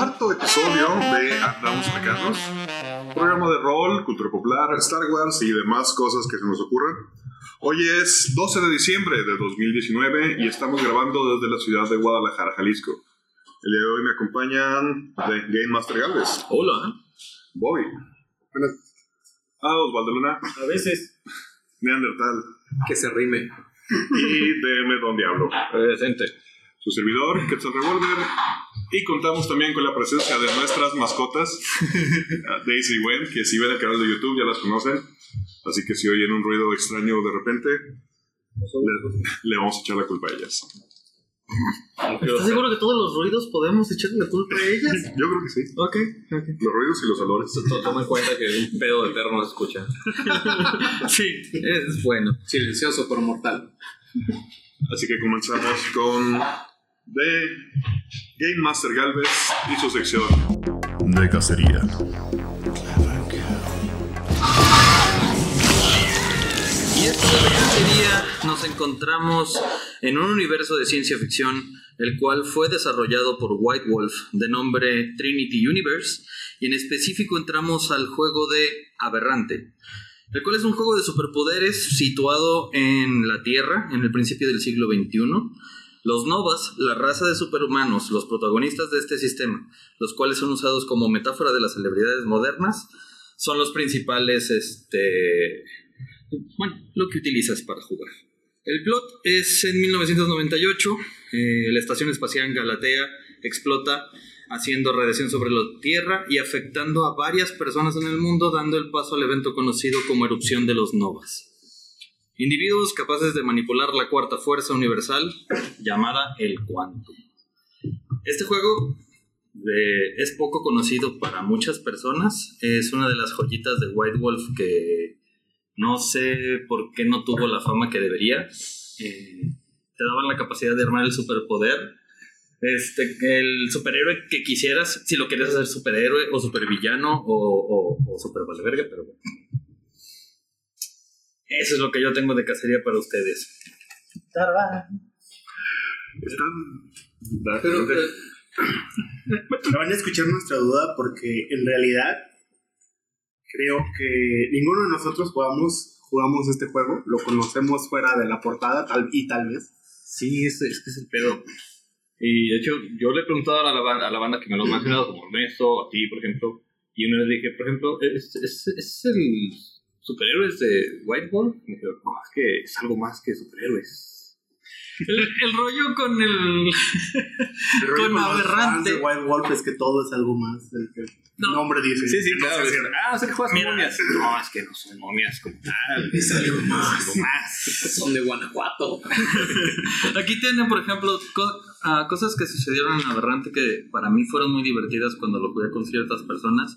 Cuarto episodio de Andamos Mecanos, programa de rol, cultura popular, Star Wars y demás cosas que se nos ocurran. Hoy es 12 de diciembre de 2019 y estamos grabando desde la ciudad de Guadalajara, Jalisco. El día de hoy me acompañan de Game Master Galvez, Hola. Bobby, ah, Osvaldo Luna, A veces Neandertal Que se rime. y DM Don Diablo. Presente. Su servidor, Quetzal Revolver. Y contamos también con la presencia de nuestras mascotas, Daisy y Gwen, que si ven el canal de YouTube ya las conocen. Así que si oyen un ruido extraño de repente, le, le vamos a echar la culpa a ellas. ¿Estás seguro que todos los ruidos podemos echarle la culpa a ellas? Yo creo que sí. Ok, ok. Los ruidos y los olores. Toma en cuenta que un pedo de perro no se escucha. Sí, es bueno. Silencioso pero mortal. Así que comenzamos con de Game Master Galvez y su sección. De cacería. Y esta sería nos encontramos en un universo de ciencia ficción, el cual fue desarrollado por White Wolf, de nombre Trinity Universe, y en específico entramos al juego de Aberrante, el cual es un juego de superpoderes situado en la Tierra en el principio del siglo XXI. Los Novas, la raza de superhumanos, los protagonistas de este sistema, los cuales son usados como metáfora de las celebridades modernas, son los principales este, bueno, lo que utilizas para jugar. El plot es en 1998, eh, la estación espacial Galatea explota haciendo radiación sobre la Tierra y afectando a varias personas en el mundo, dando el paso al evento conocido como erupción de los novas. Individuos capaces de manipular la cuarta fuerza universal, llamada el Quantum. Este juego es poco conocido para muchas personas, es una de las joyitas de White Wolf que no sé por qué no tuvo la fama que debería. Eh, te daban la capacidad de armar el superpoder. Este, el superhéroe que quisieras, si lo querías hacer superhéroe o supervillano o, o, o super valeverga, pero bueno. Eso es lo que yo tengo de cacería para ustedes. Están. Pero, eh, No van a escuchar nuestra duda porque en realidad creo que ninguno de nosotros jugamos, jugamos este juego, lo conocemos fuera de la portada tal, y tal vez. Sí, es, es que es el pedo. Y de hecho, yo le he preguntado a la, banda, a la banda que me lo ha mencionado, como Ernesto, a ti, por ejemplo. Y una vez dije, por ejemplo, ¿es, es, es el superhéroes de White Wolf? Me dijo, no, es que es algo más que superhéroes. El, el rollo con el. El rollo Con los fans aberrante. de Wild Wolf es que todo es algo más del que el No. nombre dice. Sí, sí, claro. Ah, o sea que juegas con Mira. momias. No, es que no son momias como tal. Es algo más. Algo más. Son de Guanajuato. Aquí tienen, por ejemplo, co- ah, cosas que sucedieron en Aberrante que para mí fueron muy divertidas cuando lo jugué con ciertas personas.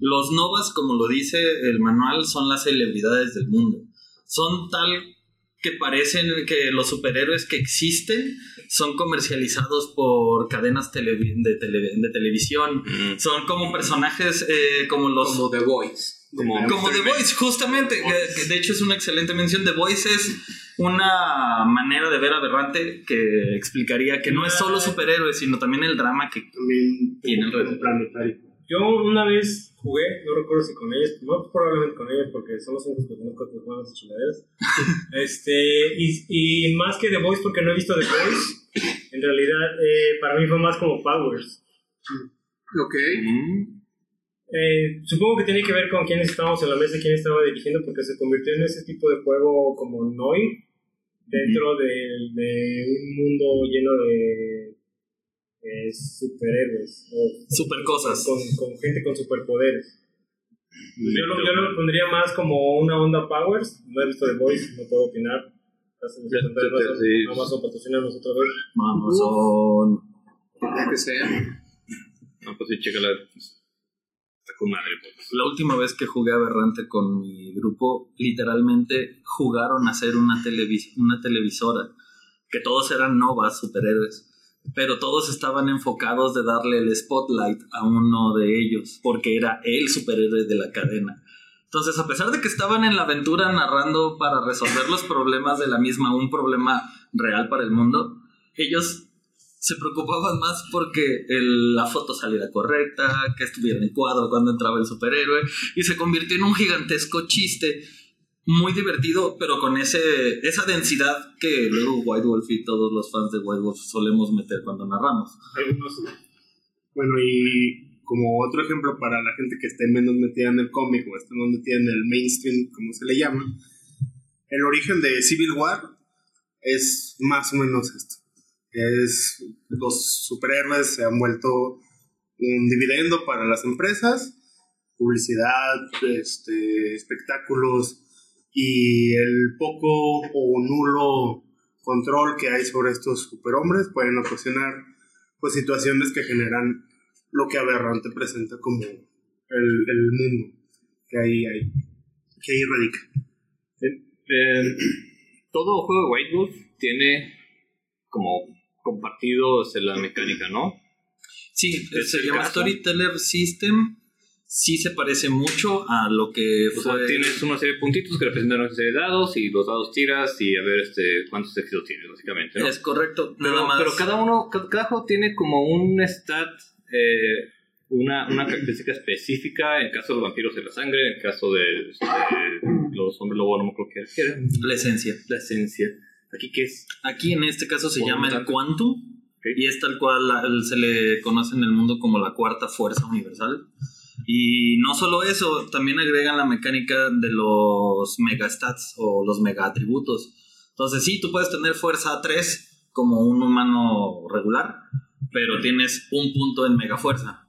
Los Novas, como lo dice el manual, son las celebridades del mundo. Son tal que parecen que los superhéroes que existen son comercializados por cadenas televi- de, tele- de televisión. Son como personajes eh, como los... Como The Voice. Como, Como The Voice, justamente. que- que de hecho es una excelente mención. The Voice es una manera de ver aberrante que explicaría que no es solo superhéroes, sino también el drama que También tiene alrededor. planetario. Yo una vez jugué, no recuerdo si con ellos, no probablemente con ellos porque son los únicos que conozco que juegan esas chingaderas. este, y, y más que The Voice porque no he visto The Voice, en realidad eh, para mí fue más como Powers. Ok. Eh, supongo que tiene que ver con quiénes estábamos en la mesa y quién estaba dirigiendo porque se convirtió en ese tipo de juego como Noi dentro de, de un mundo lleno de eh, superhéroes o Super cosas. con, con gente con superpoderes. Yo lo, yo lo pondría más como una onda Powers. No he visto The Voice, no puedo opinar. Amazon. Amazon patrocina vez. Vamos, son. que sea. No, pues sí, chécala. Pues. La última vez que jugué Aberrante con mi grupo, literalmente jugaron a hacer una, una televisora, que todos eran novas superhéroes, pero todos estaban enfocados de darle el spotlight a uno de ellos, porque era el superhéroe de la cadena. Entonces, a pesar de que estaban en la aventura narrando para resolver los problemas de la misma, un problema real para el mundo, ellos se preocupaban más porque el- la foto saliera correcta, que estuviera en cuadro cuando entraba el superhéroe, y se convirtió en un gigantesco chiste muy divertido, pero con ese, esa densidad que luego White Wolf y todos los fans de White Wolf solemos meter cuando narramos. Bueno, y como otro ejemplo para la gente que esté menos metida en el cómic o esté más metida en el mainstream, como se le llama, el origen de Civil War es más o menos esto. Es los superhéroes se han vuelto un dividendo para las empresas, publicidad, este, espectáculos y el poco o nulo control que hay sobre estos superhombres pueden ocasionar pues situaciones que generan lo que Aberrante presenta como el, el mundo que ahí, hay, que ahí radica. Eh, todo juego de tiene como compartido este, la mecánica, ¿no? Sí, ¿Es se el llama caso? Storyteller System. Sí se parece mucho a lo que O sea, fue... tienes una serie de puntitos que representan una serie de dados y los dados tiras y a ver este, cuántos éxitos tienes, básicamente, ¿no? Es correcto, Pero, nada más. pero cada uno, ca- cada juego tiene como un stat, eh, una, una característica específica. En el caso de los vampiros de la sangre, en el caso de, este, los hombres lobo, no me acuerdo qué era. La esencia. La esencia. Aquí, ¿qué es? Aquí en este caso se llama el. Quantum y es tal cual se le conoce en el mundo como la cuarta fuerza universal. Y no solo eso, también agregan la mecánica de los megastats o los mega atributos. Entonces sí, tú puedes tener fuerza 3 como un humano regular, pero tienes un punto en mega fuerza.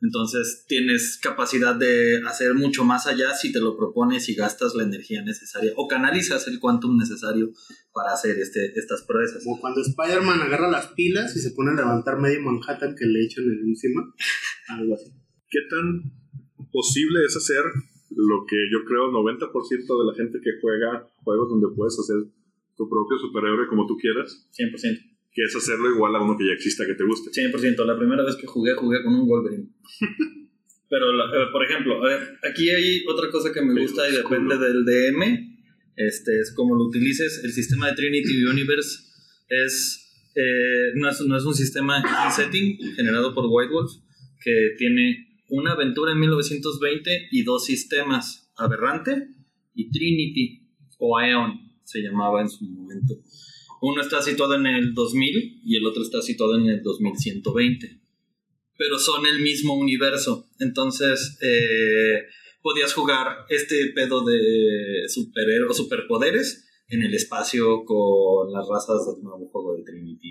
Entonces tienes capacidad de hacer mucho más allá si te lo propones y gastas la energía necesaria o canalizas el quantum necesario para hacer este, estas proezas. Como cuando Spider-Man agarra las pilas y se pone a levantar medio Manhattan que le echan encima, algo así. ¿Qué tan posible es hacer lo que yo creo el 90% de la gente que juega juegos donde puedes hacer tu propio superhéroe como tú quieras? 100%. Que es hacerlo igual a uno que ya exista que te guste. 100%. La primera vez que jugué, jugué con un Wolverine. Pero, la- eh, por ejemplo, ver, aquí hay otra cosa que me gusta y depende del DM. Este es como lo utilices. El sistema de Trinity Universe es, eh, no, es, no es un sistema en setting generado por White Wolf que tiene una aventura en 1920 y dos sistemas, Aberrante y Trinity, o Aeon se llamaba en su momento. Uno está situado en el 2000 y el otro está situado en el 2120. Pero son el mismo universo. Entonces, eh, podías jugar este pedo de superhéroes, superpoderes en el espacio con las razas del nuevo juego de Trinity.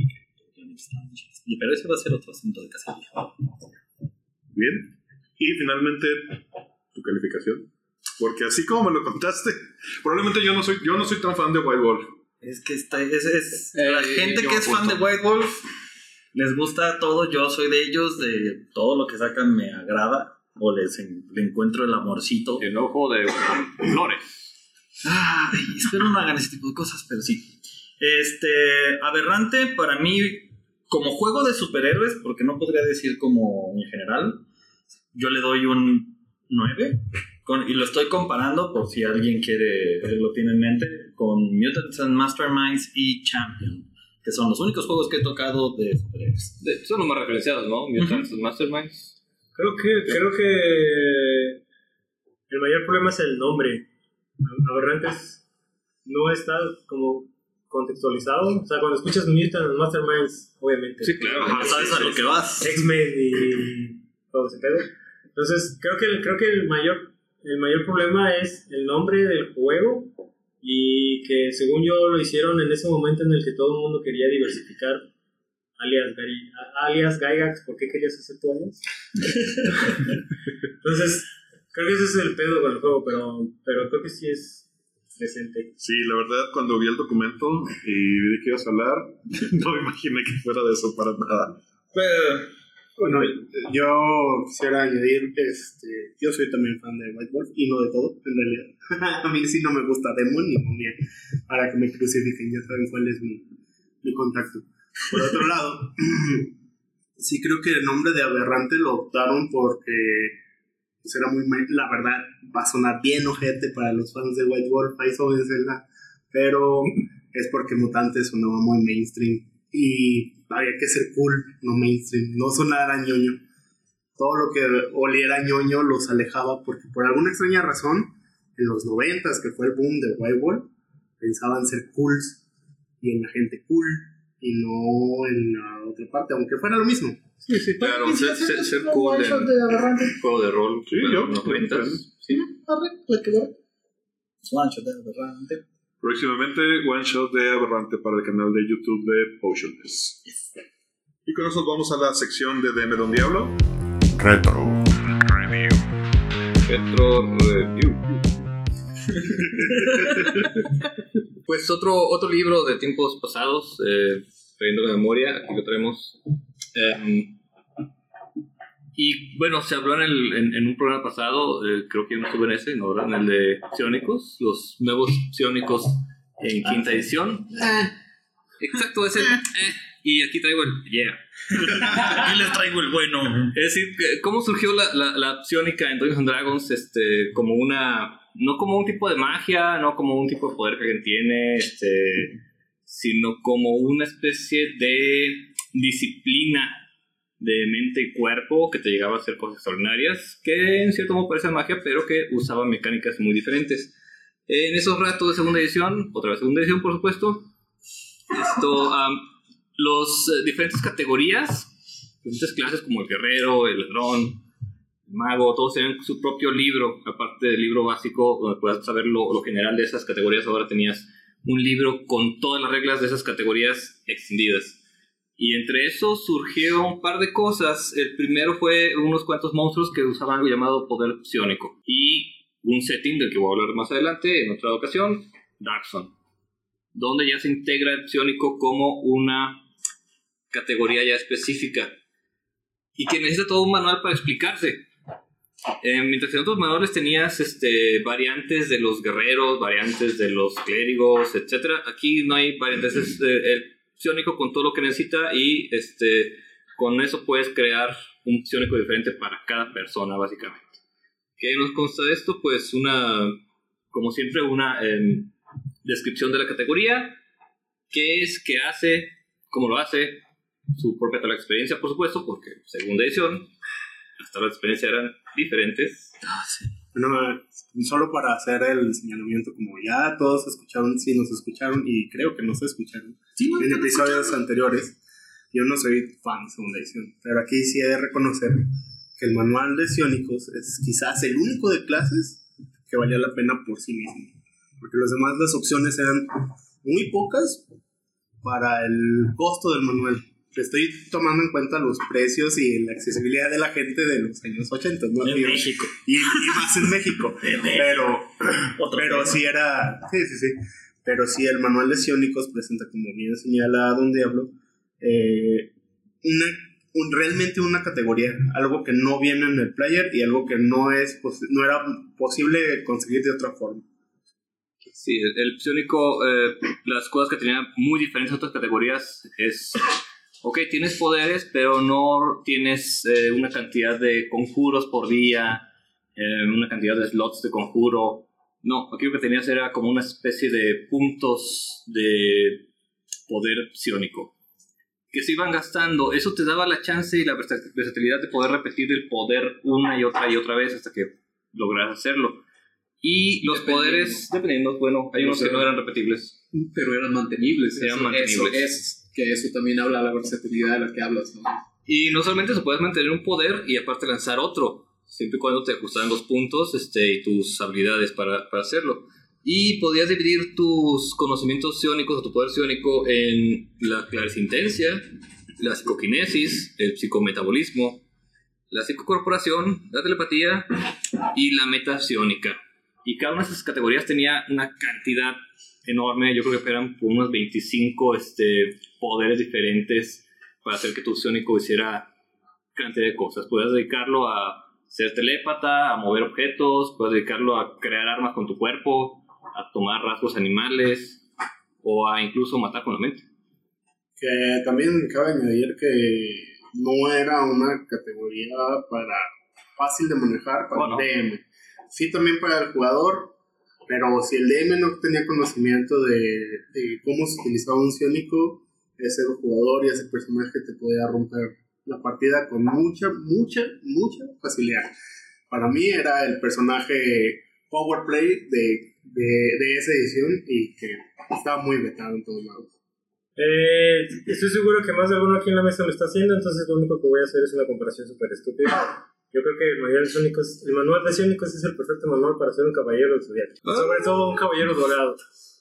Pero ese va a ser otro asunto de casa. Bien. Y finalmente, tu calificación. Porque así como me lo contaste, probablemente yo no soy, yo no soy tan fan de White Wolf. Es que está, es, es- Eh, la gente que es fan de. White Wolf les gusta todo. Yo soy de ellos, de todo lo que sacan me agrada. O les en- le encuentro el amorcito. El juego de Flores. Ay, espero no hagan ese tipo de cosas, pero sí. Este, Aberrante para mí, como juego de superhéroes, porque no podría decir como en general, yo le doy un 9. Con, y lo estoy comparando, por si alguien quiere, eh, lo tiene en mente, con Mutants and Masterminds y Champion, que son los únicos juegos que he tocado de superhéroes. De- son los más referenciados, ¿no? Mutants and Masterminds. Creo que, creo que el mayor problema es el nombre. Aberrantes no está como contextualizado. O sea, cuando escuchas Mutant and Masterminds, obviamente. Sí, claro. ¿Sabes a lo que vas? X-Men y todo ese pedo. Entonces, creo que, creo que el, mayor, el mayor problema es el nombre del juego y que según yo lo hicieron en ese momento en el que todo el mundo quería diversificar alias, Gary, alias Gygax, ¿por qué querías hacer tu alias? Entonces, creo que ese es el pedo con el juego, pero, pero creo que sí es decente. Sí, la verdad, cuando vi el documento y vi que ibas a hablar, no me imaginé que fuera de eso para nada. Pero, Bueno, yo quisiera añadir, este, yo soy también fan de White Wolf y no de todo, en realidad. a mí sí no me gusta Demon ni Momia, para que me crucifiquen, ya saben cuál es mi, mi contacto. Por otro lado, sí creo que el nombre de Aberrante lo optaron porque pues, era muy, ma- la verdad, va a sonar bien ojete para los fans de White Wolf, ahí Zelda, pero es porque Mutante sonaba muy mainstream y había que ser cool, no mainstream, no sonar a ñoño. Todo lo que oliera a ñoño los alejaba porque por alguna extraña razón, en los noventas, que fue el boom de White Wolf, pensaban ser cools y en la gente cool y no en la otra parte, aunque fuera lo mismo. Sí, sí, claro. ¿Y si Ser, ser, ser un cool one shot en de aberrante? juego de rol. Sí, yo, los yo, 90. claro. Sí. One shot de aberrante. Próximamente, one shot de Aberrante para el canal de YouTube de Potionless. Y con eso vamos a la sección de DM Don Diablo. Retro. Retro Review. pues otro, otro libro de tiempos pasados, eh, trayendo la memoria, aquí lo traemos. Em, y bueno, se habló en, el, en, en un programa pasado, eh, creo que no estuve en ese, ¿no? ¿verdad? En el de Psionicos, los nuevos Psionicos en quinta edición. Eh, exacto, es el... eh, y aquí traigo el... Yeah. Aquí les traigo el bueno. Es decir, ¿cómo surgió la, la, la psiónica en Dungeons and Dragons? Este, como una. No como un tipo de magia, no como un tipo de poder que alguien tiene, este, sino como una especie de disciplina de mente y cuerpo que te llegaba a hacer cosas extraordinarias, que en cierto modo parece magia, pero que usaba mecánicas muy diferentes. En esos ratos de segunda edición, otra vez segunda edición, por supuesto, esto, los eh, diferentes categorías diferentes clases como el guerrero, el ladrón, el mago, todos tenían su propio libro, aparte del libro básico, donde puedas saber lo, lo general de esas categorías, ahora tenías un libro con todas las reglas de esas categorías extendidas. Y entre eso surgió un par de cosas. El primero fue unos cuantos monstruos que usaban algo llamado poder psiónico. Y un setting del que voy a hablar más adelante en otra ocasión, Darkson. Donde ya se integra el psiónico como una categoría ya específica y que necesita todo un manual para explicarse. Eh, mientras que en otros manuales tenías este, variantes de los guerreros, variantes de los clérigos, etc. Aquí no hay variantes, es eh, el psiónico con todo lo que necesita y este, con eso puedes crear un psiónico diferente para cada persona, básicamente. ¿Qué nos consta de esto? Pues una, como siempre, una em, descripción de la categoría, qué es, qué hace, cómo lo hace, su propia de experiencia, por supuesto, porque segunda edición, las tablas de experiencia eran diferentes. Bueno, solo para hacer el señalamiento, como ya todos escucharon, sí nos escucharon y creo que nos escucharon Sí, no, en no, episodios anteriores, yo no soy fan de segunda edición, pero aquí sí he de reconocer que el manual de Sionicos es quizás el único de clases que valía la pena por sí mismo, porque los demás las opciones eran muy pocas para el costo del manual. Estoy tomando en cuenta los precios y la accesibilidad de la gente de los años 80, ¿no? En Y- México. y, y más en México. pero, Otro pero tema. sí era. Sí, sí, sí. Pero sí, el manual de Sionicos presenta, como bien señala Don Diablo, eh, una, un- realmente una categoría. Algo que no viene en el player y algo que no, es no era posible conseguir de otra forma. Sí, el, psiónico, eh, las cosas que tenía muy diferentes a otras categorías es, ok, tienes poderes, pero no tienes eh, una cantidad de conjuros por día, eh, una cantidad de slots de conjuro. No, aquí lo que tenías era como una especie de puntos de poder psiónico que se iban gastando. Eso te daba la chance y la versa- versatilidad de poder repetir el poder una y otra y otra vez hasta que logras hacerlo. Y los Dependiendo. poderes, dependiendo, bueno, hay unos que no eran repetibles. pero eran mantenibles. Eran mantenibles. Eso es, que eso también habla de la versatilidad de la que hablas, ¿no? Y no solamente se puedes mantener un poder y aparte lanzar otro, siempre y cuando te ajustaran los puntos este, y tus habilidades para, para hacerlo. Y podías dividir tus conocimientos psiónicos o tu poder psiónico en la clarisintencia, la psicoquinesis, el psicometabolismo, la psicocorporación, la telepatía y la metapsiónica. Y cada una de esas categorías tenía una cantidad enorme, yo creo que eran por unos 25 este, poderes diferentes para hacer que tu psiónico hiciera cantidad de cosas. Puedes dedicarlo a ser telépata, a mover objetos, puedes dedicarlo a crear armas con tu cuerpo, a tomar rasgos animales o a incluso matar con la mente. Que también cabe añadir que no era una categoría para fácil de manejar para Oh, el DM. Sí, también para el jugador, pero si el DM no tenía conocimiento de, cómo se utilizaba un psiónico, ese jugador y ese personaje te podía romper la partida con mucha, mucha, mucha facilidad. Para mí era el personaje power play de, de, de esa edición y que estaba muy vetado en todos lados. Eh, estoy seguro que más de alguno aquí en la mesa lo está haciendo, entonces lo único que voy a hacer es una comparación súper estúpida. Yo creo que el manual, de Sónicos, el manual de Sónicos es el perfecto manual para ser un caballero del zodiaco. Sobre todo un caballero dorado.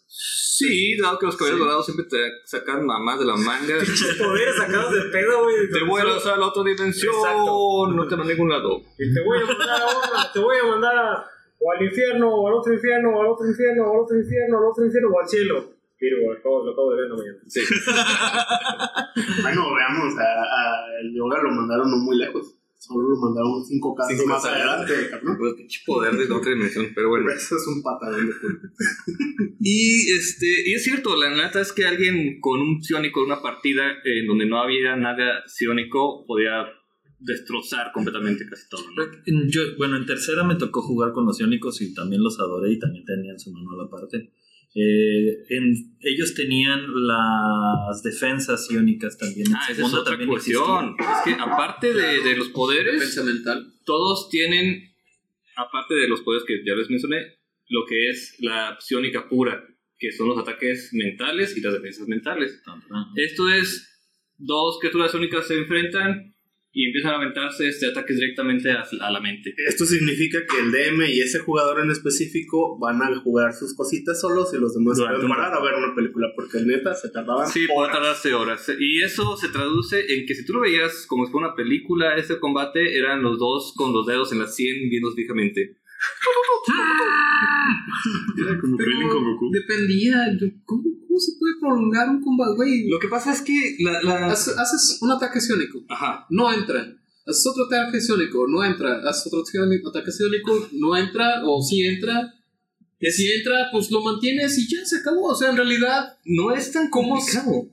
Sí, dado que los caballeros dorados siempre te sacan mamás de la manga. Poderes sacados de pedo, güey. te vuelas a la otra dimensión, Exacto. no te van a ningún lado. Y te voy a mandar a una, te voy a mandar a- o al infierno, o al otro infierno, o al otro infierno, o al otro infierno, o al otro infierno, o al cielo. Virgo, acabo, lo acabo de ver en la mañana. Sí. Bueno, veamos, a, a el yoga lo mandaron no muy lejos. Solo lo mandaron cinco casas Cinco más adelante, cabrón. Pues pinche poder de otra dimensión, pero bueno. Eso es un patadón de. Y este, y es cierto, la neta es que alguien con un psiónico en una partida en donde no había nada psiónico podía destrozar completamente casi todo. ¿no? Yo, bueno, en tercera me tocó jugar con los iónicos y también los adoré y también tenían su manual aparte. Eh, en- ellos tenían las defensas iónicas también. Ah, esa es otra también cuestión. Es que aparte de, de los poderes, Defensa mental. todos tienen, aparte de los poderes que ya les mencioné, lo que es la psiónica pura, que son los ataques mentales y las defensas mentales. Esto es, dos criaturas únicas se enfrentan y empiezan a aventarse este ataques directamente a, a la mente. Esto significa que el DM y ese jugador en específico van a jugar sus cositas solos y los demás Durante pueden un parar a ver una película porque neta se tardaban Sí, puede horas. tardarse horas. Y eso se traduce en que si tú lo veías como si fuera una película, ese combate eran los dos con los dedos en la sien viendo fijamente. Era como con Goku. Dependía. yo- ¿Cómo, ¿Cómo se puede prolongar un combate, güey? Lo que pasa es que la... la- Haces, haces un ataque psiónico, Ajá. no entra. Haces otro ataque psiónico, no entra. Haces otro ataque psiónico, no entra. O si entra. Si entra, pues lo mantienes y ya se acabó. O sea, en realidad, No es tan ¿Cómo complicado.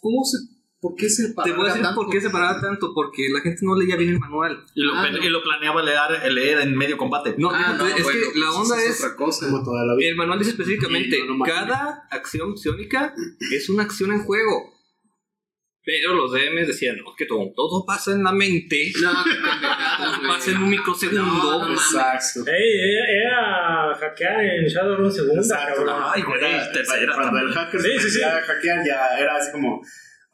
¿cómo se.? ¿Por qué se Te voy a decir por qué se paraba tanto, porque la gente no leía bien el manual. Y lo, Ah, no. y lo planeaba leer, leer en medio combate. No, Ah, no, es bueno, que la pues onda eso es... otra cosa. como toda la vida. El manual dice específicamente, no, cada acción psiónica es una acción en juego. Pero los DMs decían, no, es que todo, todo pasa en la mente, No, güey. pasa en un microsegundo. No. Exacto. Ey, era, era hackear en Shadowrun segunda, Exacto. cabrón. Ay, güey, Era- tercera Cuando el hacker Sí, sí, sí. hackear ya era así como.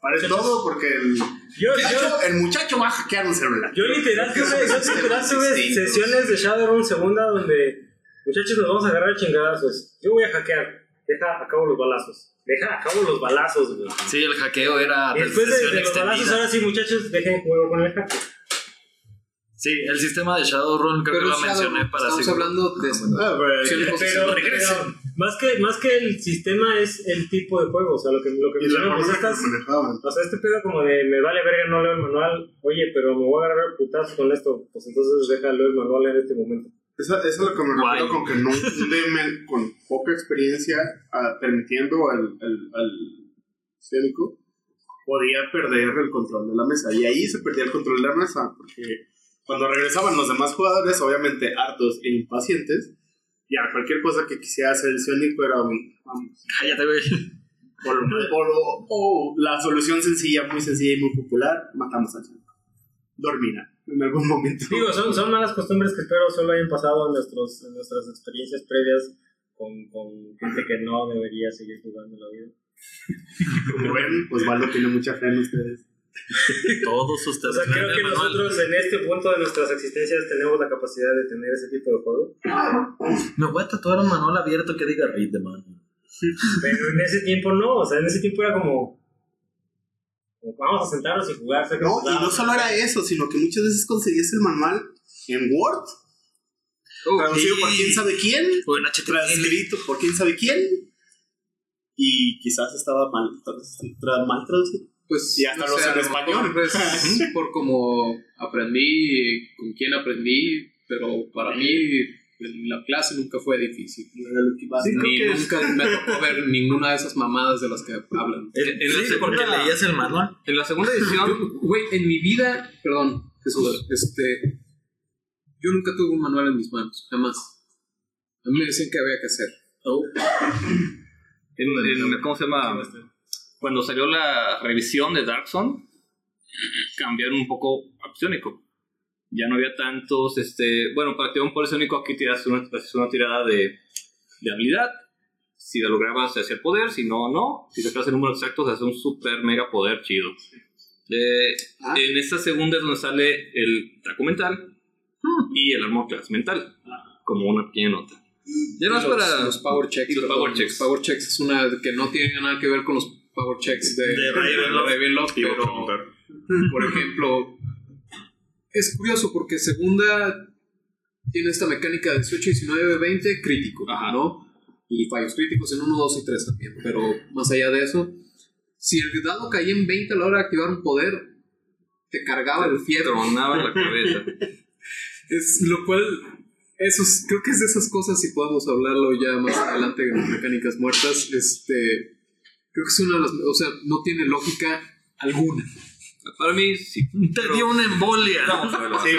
Parece todo porque el Yo, muchacho, yo, el muchacho va a hackear un celular. yo literal tuve, yo literal tuve sesiones de Shadowrun segunda donde, muchachos, nos vamos a agarrar a chingadazos. Yo voy a hackear. Deja a cabo los balazos. Deja a cabo los balazos, güey. Sí, el hackeo era Y después de, de los balazos, ahora sí, muchachos, dejen juego con el hacker. Sí, el sistema de Shadowrun creo Pero que lo Shadow, mencioné para estamos seguro. hablando de. Ah, pero- Pero, pero más, que, más que el sistema es el tipo de juego. O sea, lo que, lo que pues estas, manejaban. O sea, este pedo como de me vale verga, no leo el manual. Oye, pero me voy a agarrar putazo con esto. Pues entonces déjalo el manual en este momento. Eso, eso es lo que me refiero con que no un con poca experiencia permitiendo al, al, al podía perder el control de la mesa. Y ahí se perdía el control de la mesa porque cuando regresaban los demás jugadores, obviamente hartos e impacientes, ya cualquier cosa que quisiera hacer el era un, vamos, Cállate, güey. o, o- o la solución sencilla, muy sencilla y muy popular, matamos al psiónico. Dormirá en algún momento. Digo, son, son malas costumbres que espero solo hayan pasado en, nuestros, en nuestras experiencias previas con, con gente que no debería seguir jugando la vida. Como ven, pues Valdo tiene mucha fe en ustedes. Todos O ustedes. sea, creo que manual. nosotros en este punto de nuestras existencias tenemos la capacidad de tener ese tipo de juego. Me voy a tatuar un manual abierto que diga read the manual. Pero en ese tiempo no, o sea, en ese tiempo era como, como vamos a sentarnos y jugar. No, y no solo era eso, sino que muchas veces conseguías el manual en Word, traducido por quién sabe quién, O en HTML. transcrito por quién sabe quién, y quizás estaba mal, tra- tra- mal traducido. Pues. Y hasta no los sé, en a lo español. por como aprendí, con quién aprendí, pero para mí la clase nunca fue difícil. No era lo que iba a Ni nunca me tocó ver ninguna de esas mamadas de las que hablan. En, en la Sí, porque segunda, leías el manual. en la segunda edición, Güey, en mi vida, perdón, Jesús, este, yo nunca tuve un manual en mis manos, jamás. A mí me decían que había que hacer. en, en- ¿cómo se llama? Cuando salió la revisión de Dark Zone, cambiaron un poco a psiónico. Ya no había tantos, este, bueno, para activar un poder psiónico aquí tiras una, una tirada de, de habilidad. Si lo lograbas, se hacía el poder, si no, no. Si sacabas el número exacto, se hace un super mega poder chido. Eh, Ah. En esta segunda es donde sale el taco mental y el armor class mental, como una pequeña nota. Ya no es los, para... los power checks. y los perdón, power checks. Los power checks es una que no tiene nada que ver con los power checks de, De Ravenloft. Pero por ejemplo, es curioso porque segunda tiene esta mecánica de 18, 19, 20 crítico, Ajá. ¿no? Y fallos críticos en 1, 2 y 3 también. Pero más allá de eso, si el dado caía en 20 a la hora de activar un poder, te cargaba el fierro. tronaba la cabeza. Es lo cual, esos, creo que es de esas cosas, si podemos hablarlo ya más adelante en mecánicas muertas, este, creo que es una de las, o sea, no tiene lógica alguna. Para mí, sí. Te dio una embolia. Vamos a verlo. Sí,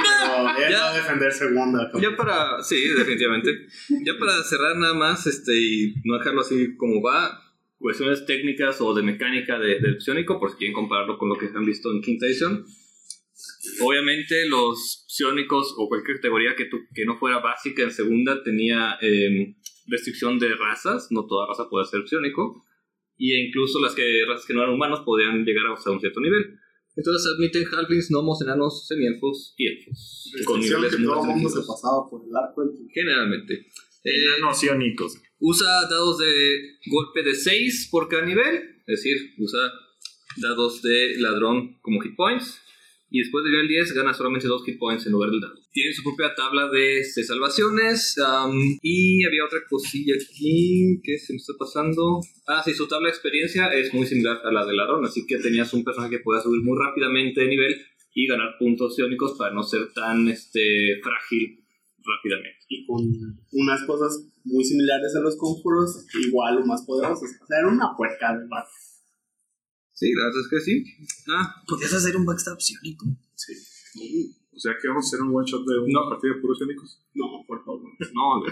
pero Ya. va a defender segunda. Ya para, sí, definitivamente. Ya para cerrar nada más este, y no dejarlo así como va, cuestiones técnicas o de mecánica de, del psiónico, por si quieren compararlo con lo que han visto en quinta edición. Obviamente los psiónicos o cualquier categoría que, tu- que no fuera básica en segunda tenía eh, restricción de razas, no toda raza puede ser psiónico, y incluso las que, razas que no eran humanos podían llegar hasta un cierto nivel. Entonces admiten halflings, gnomos, enanos, semielfos y elfos. Con niveles que muy todo el mundo se pasaba por el arco. el- Generalmente. Eh, Nociónicos. usa dados de golpe de 6 por cada nivel. Es decir, usa dados de ladrón como hit points. Y después de nivel 10 gana solamente 2 hit points en lugar del dado. Tiene su propia tabla de, salvaciones. am, y había otra cosilla aquí que se me está pasando. Ah, sí, su tabla de experiencia es muy similar a la de ladrón. Así que tenías un personaje que podía subir muy rápidamente de nivel y ganar puntos iónicos para no ser tan este, frágil rápidamente. Y con unas cosas muy similares a los conjuros, igual o más poderosas. O sea, era una puerca de barco. Sí, la verdad es que sí. Ah, ¿Podías hacer un backstab psiónico? O sea que vamos a hacer un one shot de una No. partida de puros técnicos. No, por favor. no,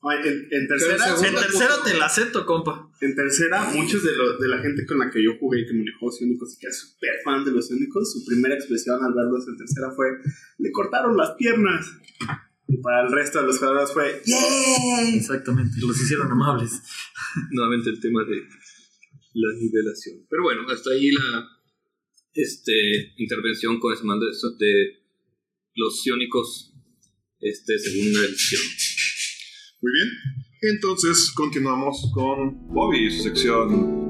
Ay, En, en tercera, En tercera te la acepto, compa. en tercera, muchos de, lo- de la gente con la que yo jugué y que manejó Sionicos y que es súper fan de los Sionicos, su primera expresión al verlos en tercera fue: Le cortaron las piernas. Y para el resto de los jugadores fue: ¡Yeah! Exactamente, los hicieron amables. nuevamente el tema de la nivelación. Pero bueno, hasta ahí la este, intervención con ese mando de, los ciónicos este, segunda edición. Muy bien. Entonces continuamos con Bobby y su sección.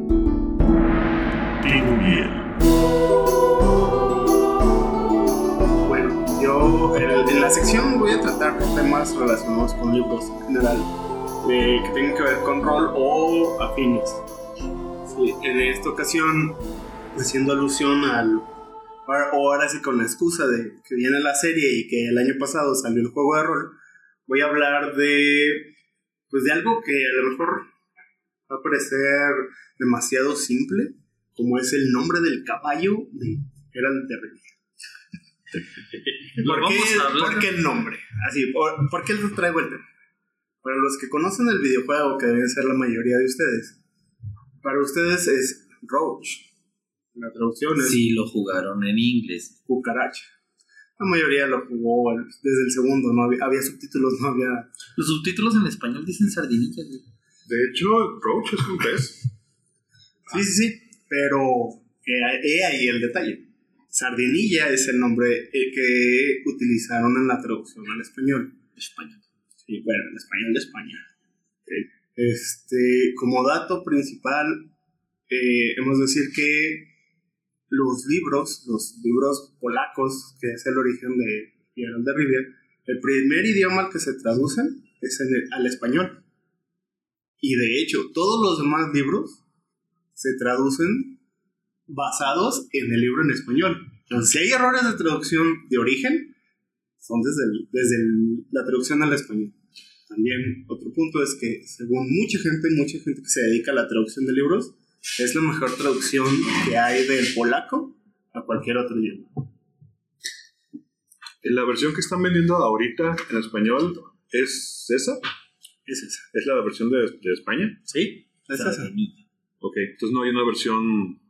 Bueno, yo en, en la sección voy a tratar temas relacionados con libros en general, eh, que tengan que ver con rol o afines. En esta ocasión, haciendo alusión al. O ahora sí, con la excusa de que viene la serie y que el año pasado salió el juego de rol, voy a hablar de. Pues de algo que a lo mejor va a parecer demasiado simple, como es el nombre del caballo de Geralt de ¿Por vamos qué, por qué el nombre? Así, ¿por, por qué les traigo el tema? Para los que conocen el videojuego, que deben ser la mayoría de ustedes, para ustedes es Roach. La traducción es Sí, lo jugaron en inglés. cucaracha. La mayoría lo jugó desde el segundo, no había, había subtítulos, no había... Los subtítulos en español dicen sardinillas, güey. De hecho, Roach es un pez. Sí, sí, sí, pero eh, he ahí el detalle. Sardinilla es el nombre eh, que utilizaron en la traducción al español. Español. Sí, bueno, en español de España. Ok. Este, como dato principal, eh, hemos de decir que los libros, los libros polacos, que es el origen de Geralt de Rivia, el primer idioma al que se traducen es al español. Y de hecho, todos los demás libros se traducen basados en el libro en español. Entonces, si hay errores de traducción de origen, son desde, desde la traducción al español. También otro punto es que, según mucha gente, mucha gente que se dedica a la traducción de libros, es la mejor traducción que hay del polaco a cualquier otro idioma. La versión que están vendiendo ahorita en español es esa. Es esa. ¿Es la versión de, de España? ¿Sí? Es esa. Ok, entonces no hay una versión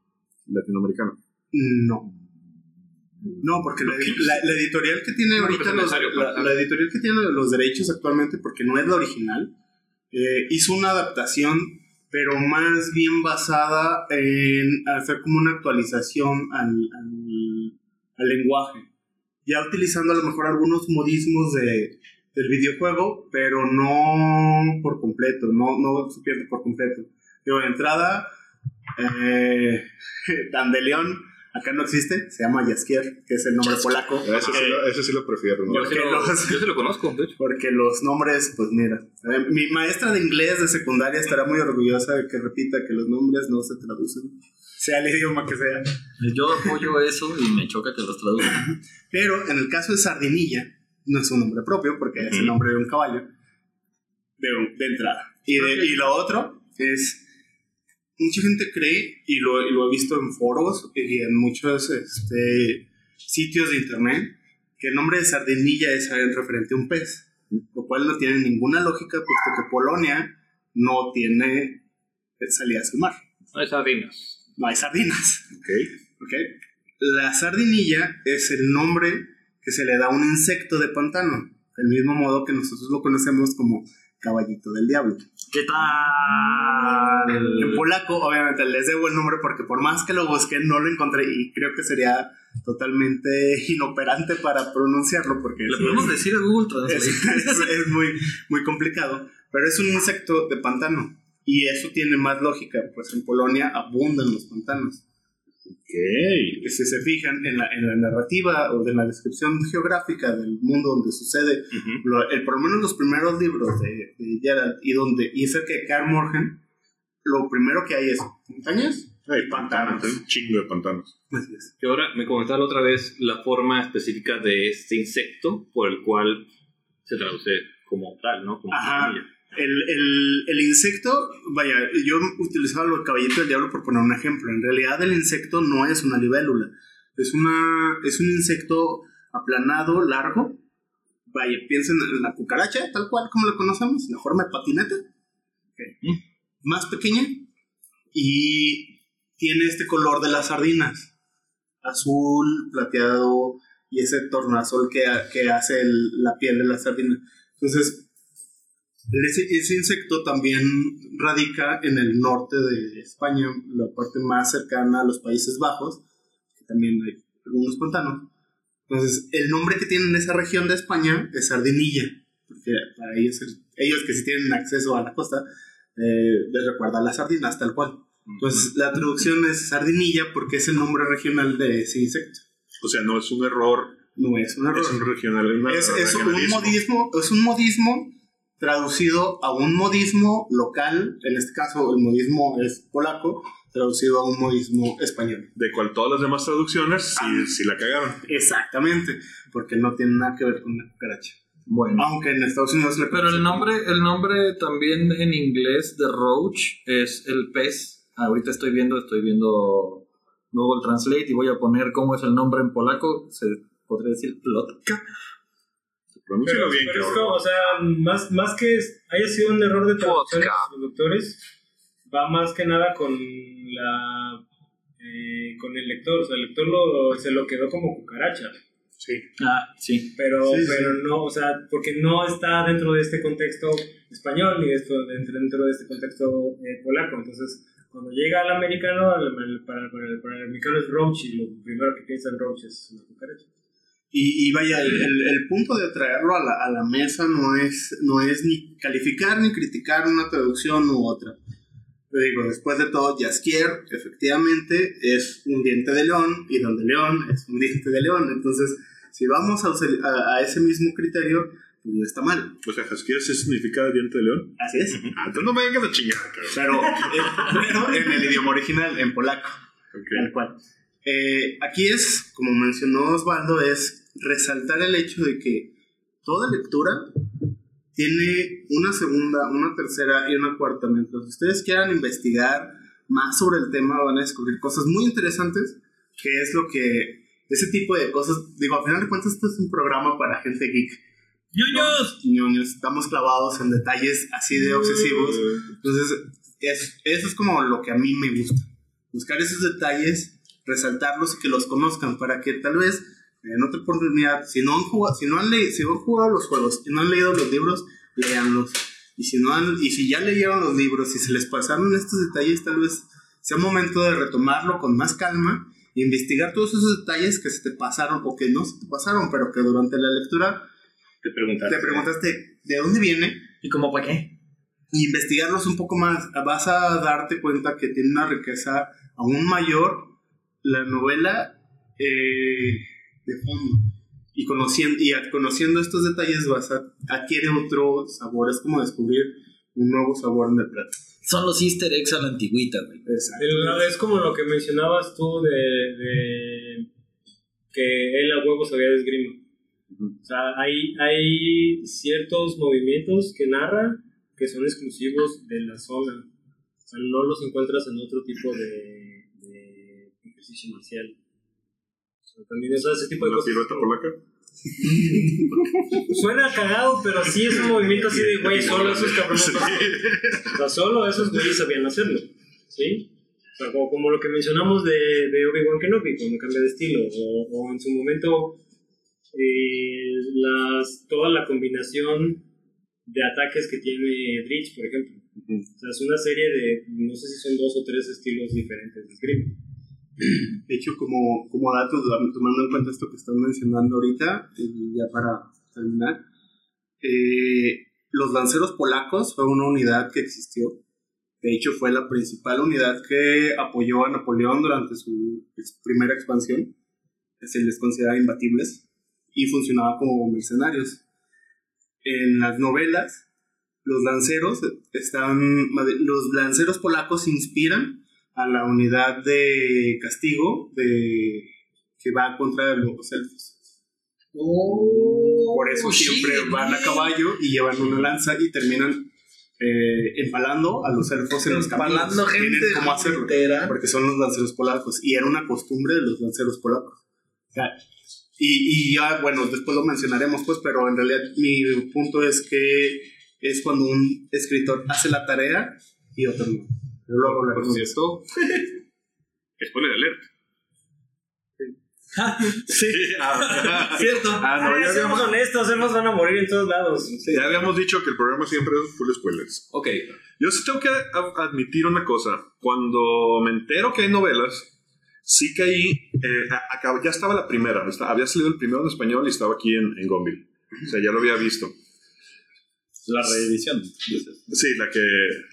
latinoamericana. No. No, porque la, la- la editorial que tiene No, ahorita los, la, la editorial que tiene los derechos actualmente, porque no es la original, eh, hizo una adaptación, pero más bien basada en hacer como una actualización al, al- al lenguaje. Ya utilizando a lo mejor algunos modismos de, del videojuego, pero no por completo, no, no se pierde por completo. Digo, de entrada, eh, Dandelion acá no existe, se llama Jaskier, que es el nombre polaco. Ese sí, lo, ese sí lo prefiero. ¿no? Yo sí, lo, los- yo sí lo conozco, de hecho. Porque los nombres, pues mira, mi maestra de inglés de secundaria estará muy orgullosa de que repita que los nombres no se traducen, sea el idioma que sea. Yo apoyo eso y me choca que los traduzcan. Pero en el caso de Sardinilla, no es un nombre propio, porque es el nombre de un caballo, de, de entrada. Y, de- y lo otro es, mucha gente cree, y lo, y lo he visto en foros y en muchos este, sitios de internet, que el nombre de Sardinilla es en referente a un pez, lo cual no tiene ninguna lógica, puesto que Polonia no tiene salidas al mar No hay sardinas. no hay sardinas. Ok. ¿ok? La sardinilla es el nombre que se le da a un insecto de pantano, del mismo modo que nosotros lo conocemos como caballito del diablo. ¿Qué tal? En polaco, obviamente, les debo el nombre porque por más que lo busqué, no lo encontré y creo que sería totalmente inoperante para pronunciarlo porque Le es- podemos decir a Google es, Translate. es- es muy, muy complicado, pero es un insecto de pantano y eso tiene más lógica, pues en Polonia abundan los pantanos. Ok. que si se fijan en la, en la narrativa o de la descripción geográfica del mundo donde sucede, Ujú. lo- el, por lo menos los primeros libros de, de Geralt y donde y cerca de Kaer Morhen, lo primero que hay es montañas Hay pantanos, hay un chingo de pantanos. Así es. Que ahora me comentaba otra vez la forma específica de este insecto por el cual se traduce como tal, ¿no? Como Ajá. semilla. El, el, el insecto, vaya, yo utilizaba los caballitos del diablo por poner un ejemplo. En realidad el insecto no es una libélula. Es, una, es un insecto aplanado, largo. Vaya, piensen en la cucaracha, tal cual como la conocemos, en la forma de patineta. Más pequeña. Y tiene este color de las sardinas. Azul, plateado y ese tornasol que, que hace el- la piel de la sardina. Entonces, ese, ese insecto también radica en el norte de España, la parte más cercana a los Países Bajos, que también hay algunos pantanos. Entonces, el nombre que tienen en esa región de España es sardinilla, porque para ellos, ellos que sí tienen acceso a la costa, eh, les recuerda a las sardinas, tal cual. Entonces, la traducción es sardinilla porque es el nombre regional de ese insecto. O sea, no es un error, No es un error. es un regional. Es, es un modismo, es un modismo traducido a un modismo local, en este caso el modismo es polaco, traducido a un modismo español. De cual todas las demás traducciones sí, Ah. sí la cagaron. Exactamente, porque no tiene nada que ver con la cucaracha. Bueno. Aunque en Estados Unidos le Pero el nombre, el nombre también en inglés de Roach es el pez. Ahorita estoy viendo, estoy viendo Google Translate y voy a poner cómo es el nombre en polaco. Se podría decir plotka. Pronúncialo Pero, bien, pero o sea, más, más que haya sido un error de traducción de los traductores, va más que nada con la eh, con el lector. O sea, el lector lo, se lo quedó como cucaracha. Ah, sí. Pero, Sí, sí. pero no, o sea, porque no está dentro de este contexto español ni esto, dentro, dentro de este contexto eh, polaco. Entonces, cuando llega al americano, para, para el, para el americano es roach y lo primero que piensa en roach es una cucaracha. Y, y vaya, el, el- el punto de traerlo a la, a la mesa no es, no es ni calificar ni criticar una traducción u otra. Te digo, después de todo, Jaskier efectivamente es un diente de león y donde león es un diente de león. Entonces, si vamos a, a- a ese mismo criterio, pues no está mal. O sea, Jaskier sí significa diente de león. Así es. Ah, entonces no me vengas a chingar. Pero, eh, pero en el idioma original, en polaco. Tal cual. Eh, aquí es, como mencionó Osvaldo, es resaltar el hecho de que toda lectura tiene una segunda, una tercera y una cuarta. Mientras ustedes quieran investigar más sobre el tema, van a descubrir cosas muy interesantes, que es lo que, ese tipo de cosas, digo, a final de cuentas, esto es un programa para gente geek. ¡Ñoños! ñoños, estamos clavados en detalles así de obsesivos. Entonces, es- eso es como lo que a mí me gusta. Buscar esos detalles, resaltarlos y que los conozcan para que tal vez en otra oportunidad, si no han jugado, si no han, le- si han jugado los juegos y no han leído los libros, leanlos. Y si, no han, y si ya leyeron los libros y se les pasaron estos detalles, tal vez sea momento de retomarlo con más calma e investigar todos esos detalles que se te pasaron o que no se te pasaron, pero que durante la lectura Te preguntaste. te preguntaste de dónde viene ¿Y cómo para qué? y investigarlos un poco más. Vas a darte cuenta que tiene una riqueza aún mayor la novela eh, de fondo. Y conociendo, y conociendo estos detalles vas a adquiere otro sabor. Es como descubrir un nuevo sabor en el plato. Son los easter eggs a la antigüita, güey. Exacto. Es como lo que mencionabas tú de, de que él a huevo sabía de esgrima. O sea, hay, hay ciertos movimientos que narra que son exclusivos de la zona. O sea, no los encuentras en otro tipo de, de ejercicio marcial. También o sea, ese tipo de cosas. pirueta polaca. Suena cagado, pero sí es un movimiento así de güey, solo esos cabrones. Sí. O sea, solo esos güeyes sabían hacerlo. ¿Sí? O sea, como, como lo que mencionamos de, de Obi-Wan Kenobi, cuando cambia de estilo. O, o en su momento, eh, las, toda la combinación de ataques que tiene Dritch, por ejemplo. O sea, es una serie de, no sé si son dos o tres estilos diferentes de esgrima. De hecho, como, como dato, tomando en cuenta esto que están mencionando ahorita, ya para terminar, eh, los lanceros polacos fue una unidad que existió. De hecho, fue la principal unidad que apoyó a Napoleón durante su primera expansión. Se les consideraba imbatibles y funcionaba como mercenarios. En las novelas, los lanceros están, los lanceros polacos inspiran a la unidad de castigo de que va contra los elfos. Por eso Oh, siempre van a caballo y llevan una lanza y terminan eh, empalando a los elfos en los caminos. Empalando gente, Tienen cómo hacerlo. Porque son los lanceros polacos. Y era una costumbre de los lanceros polacos. O sea, y, y ya, bueno, después lo mencionaremos, pues, pero en realidad mi punto es que es cuando un escritor hace la tarea y otro no. Pero luego Por hablaremos de cierto. Spoiler alert. sí, Ah, cierto. ah, no, ya seamos habíamos, honestos, elfos van a morir en todos lados. ya habíamos dicho que el programa siempre es full spoilers. Ok, Yo sí tengo que admitir una cosa. Cuando me entero que hay novelas, sí que ahí eh, ya estaba la primera. había salido el primero en español y estaba aquí en, en Gonville. O sea, ya lo había visto. La reedición. dices. Sí, la que,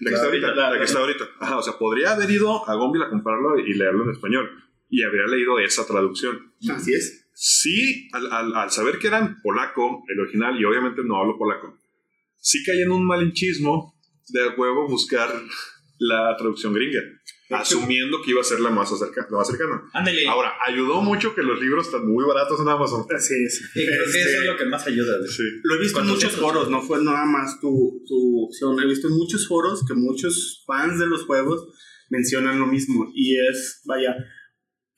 la que está ahorita. la- La, que está ahorita. Ajá, o sea, podría haber ido a Gonville a comprarlo y leerlo en español. Y habría leído esa traducción. Así es. Sí, al, al- al saber que era en polaco, el original, y obviamente no hablo polaco, sí caí en un malinchismo de a huevo buscar la traducción gringa, asumiendo que iba a ser la más, acerca- la más cercana. Ándale. Ahora, ayudó mucho que los libros están muy baratos en Amazon. Así es. Y creo que Este, eso es lo que más ayuda. Sí. Lo he visto en muchos 400. foros, no fue nada más tu, tu opción. He visto en muchos foros que muchos fans de los juegos mencionan lo mismo. Y es, vaya,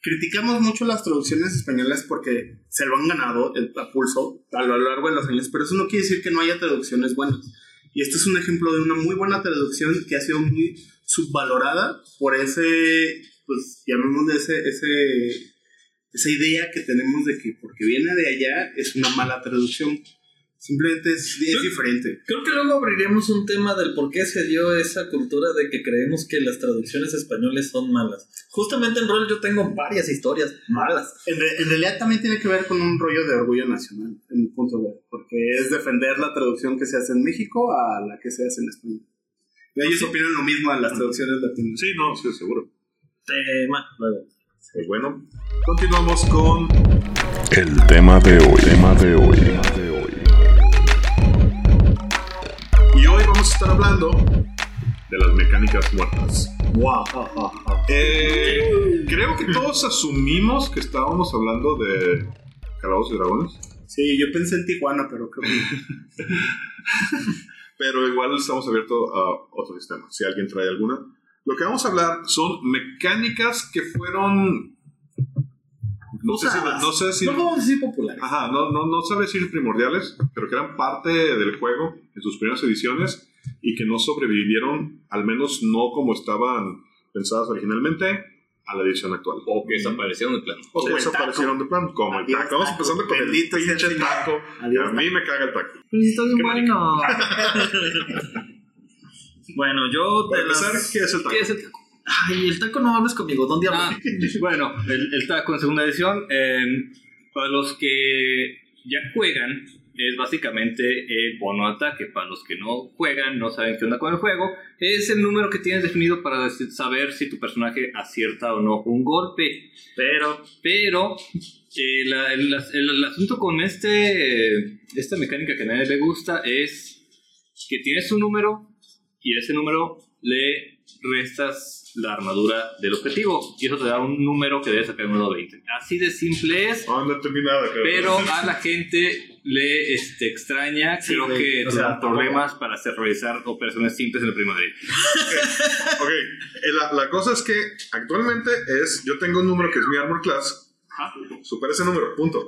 criticamos mucho las traducciones españolas porque se lo han ganado el, a pulso a lo largo de los años, pero eso no quiere decir que no haya traducciones buenas. Y este es un ejemplo de una muy buena traducción que ha sido muy subvalorada por ese, pues llamémosle ese, ese, esa idea que tenemos de que porque viene de allá es una mala traducción. Simplemente es, es diferente. Creo que luego abriremos un tema del por qué se dio esa cultura de que creemos que las traducciones españoles son malas. Justamente en rol yo tengo varias historias malas. En, re- en realidad también tiene que ver con un rollo de orgullo nacional, en mi punto de ver, porque es defender la traducción que se hace en México a la que se hace en España. Y ellos opinan lo mismo a las traducciones latinas. Sí, no, sí, seguro. Tema, luego. Pues bueno, continuamos con El tema de hoy. Tema de hoy. Y hoy vamos a estar hablando de las mecánicas muertas. Wow. Eh, creo que todos asumimos que estábamos hablando de Calabozos y Dragones, Sí, yo pensé en Tijuana, pero creo que. pero igual estamos abiertos a otro sistema, si alguien trae alguna. Lo que vamos a hablar son mecánicas que fueron... No sé si... No sé si No vamos a decir populares. Ajá, no, no, no sabe decir primordiales, pero que eran parte del juego en sus primeras ediciones y que no sobrevivieron, al menos no como estaban pensadas originalmente, a la edición actual. O que desaparecieron de plano. O el desaparecieron de plan, como el taco. Vamos empezando con el pinche taco. Adiós, a mí me caga el taco. Pero sí está bien bueno. Bueno, yo Para empezar, las... ¿qué es el taco? ¿Qué es el taco? Ay, el taco no hables conmigo. ¿Dónde Ah, hablas? bueno, el, el taco en segunda edición, eh, para los que ya juegan, es básicamente el bono de ataque. Para los que no juegan, no saben qué onda con el juego, es el número que tienes definido para saber si tu personaje acierta o no un golpe. Pero, pero, eh, la- el, el- el asunto con este, esta mecánica que a nadie le gusta es que tienes un número y a ese número le restas la armadura del objetivo y eso te da un número que debes sacar en uno 20. Así de simple es, Ah, no nada, pero a la gente le este, extraña, creo güey, que o sea, dan problemas para hacer realizar operaciones simples en el primario. Ok, eh, la, la cosa es que actualmente es. Yo tengo un número que es mi armor class. Supera ese número, punto.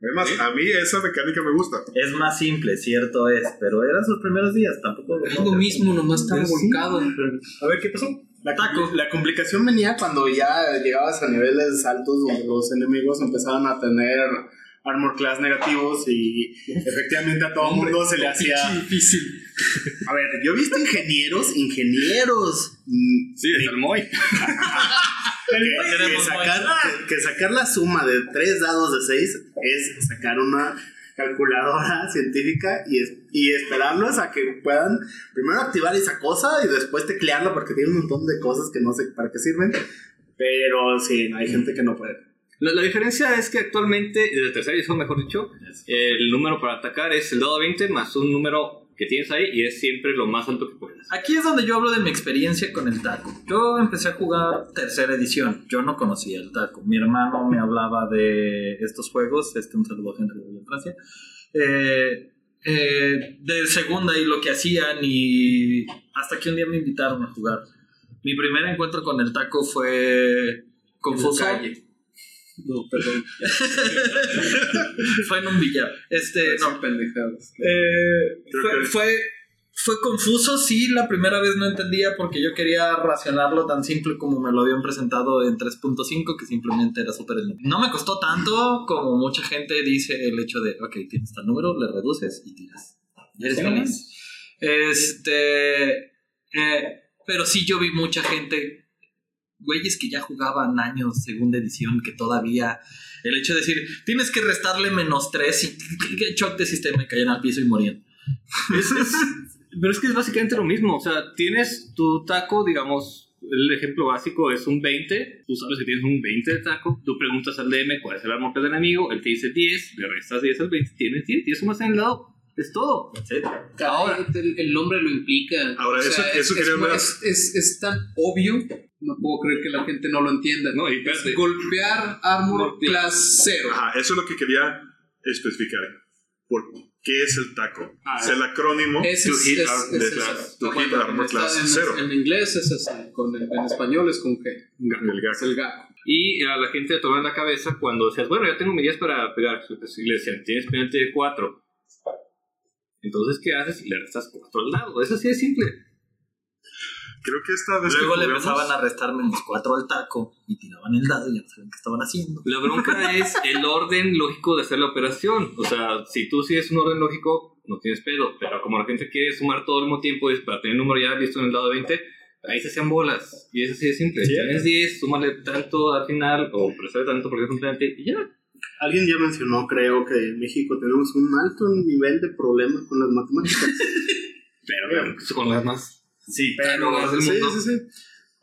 Además, a mí esa mecánica me gusta. Es más simple, cierto es, pero eran sus primeros días, tampoco. Es lo mismo, nomás está volcado. A ver, ¿qué pasó? La, la complicación venía cuando ya llegabas a niveles altos donde los enemigos empezaban a tener armor class negativos y efectivamente a todo el mundo se le hacía difícil. A ver, yo he visto ingenieros, ingenieros Sí, es el Moy. que, que sacar, que, que sacar la suma de tres dados de 6 es sacar una calculadora científica y, es- y esperarlos a que puedan primero activar esa cosa y después teclearla porque tiene un montón de cosas que no sé para qué sirven. Pero sí, hay gente que no puede. La, la diferencia es que actualmente, desde la tercera edición, mejor dicho, el número para atacar es el dado 20 más un número que tienes ahí y es siempre lo más alto que puedas. Aquí es donde yo hablo de mi experiencia con el taco. Yo empecé a jugar tercera edición. Yo no conocía el taco. Mi hermano me hablaba de estos juegos. Este, un saludo a Henry de Francia. Eh, eh, de segunda y lo que hacían y hasta que un día me invitaron a jugar. Mi primer encuentro con el taco fue confuso. No, perdón. fue en un billar. Este, no, pendejadas. Eh, fue, que- fue, fue confuso, sí, la primera vez no entendía porque yo quería racionarlo tan simple como me lo habían presentado en 3.5, que simplemente era súper... No me costó tanto como mucha gente dice el hecho de, ok, tienes tal número, le reduces y tiras. Y eres. Este... eh, pero sí yo vi mucha gente, güeyes que ya jugaban años segunda edición, que todavía el hecho de decir, tienes que restarle menos 3 y shock de sistema y caían al piso y morían. Es- es- pero es que es básicamente lo mismo. O sea, tienes tu taco, digamos, el ejemplo básico es un 20. Tú sabes que tienes un 20 de taco. Tú preguntas al DM cuál es el armor del enemigo. Él te dice 10. Le restas 10 al 20. Tienes 10. Y eso más en el lado. Es todo. Ahora, el, el nombre lo implica. Ahora, eso- eso es, quería es, hablar. es, es- es tan obvio. No puedo creer que la gente no lo entienda. No, y espérate. Golpear armor class 0. Ajá, eso es lo que quería especificar. ¿Por qué es el taco? Ah, es el acrónimo Ese to es- hit, es- ar- es- de es- class- es- to no, hit bueno, armor class en, cero. En inglés es así, con el- en español es con G. El gato. Es el gato. Y a la gente le tomaba en la cabeza cuando decías, bueno, ya tengo medidas para pegar. Y le decían, tienes pendiente de 4. Entonces, ¿qué haces? Le restas 4 al lado. Eso sí es simple. Creo que esta vez Luego que le jugamos- empezaban a restar menos 4 al taco y tiraban el dado y ya no sabían qué estaban haciendo. La bronca es el orden lógico de hacer la operación. O sea, si tú sigues un orden lógico, no tienes pedo. Pero como la gente quiere sumar todo al mismo tiempo y es para tener el número ya listo en el dado de 20, ahí se hacían bolas. Y es así de simple. Tienes 10, súmale tanto al final, o prestarle tanto porque es un y ya. Alguien ya mencionó, creo que en México tenemos un alto nivel de problema con las matemáticas. Pero bueno, eso con las más. Sí, Pero, más del sí, mundo. sí, sí.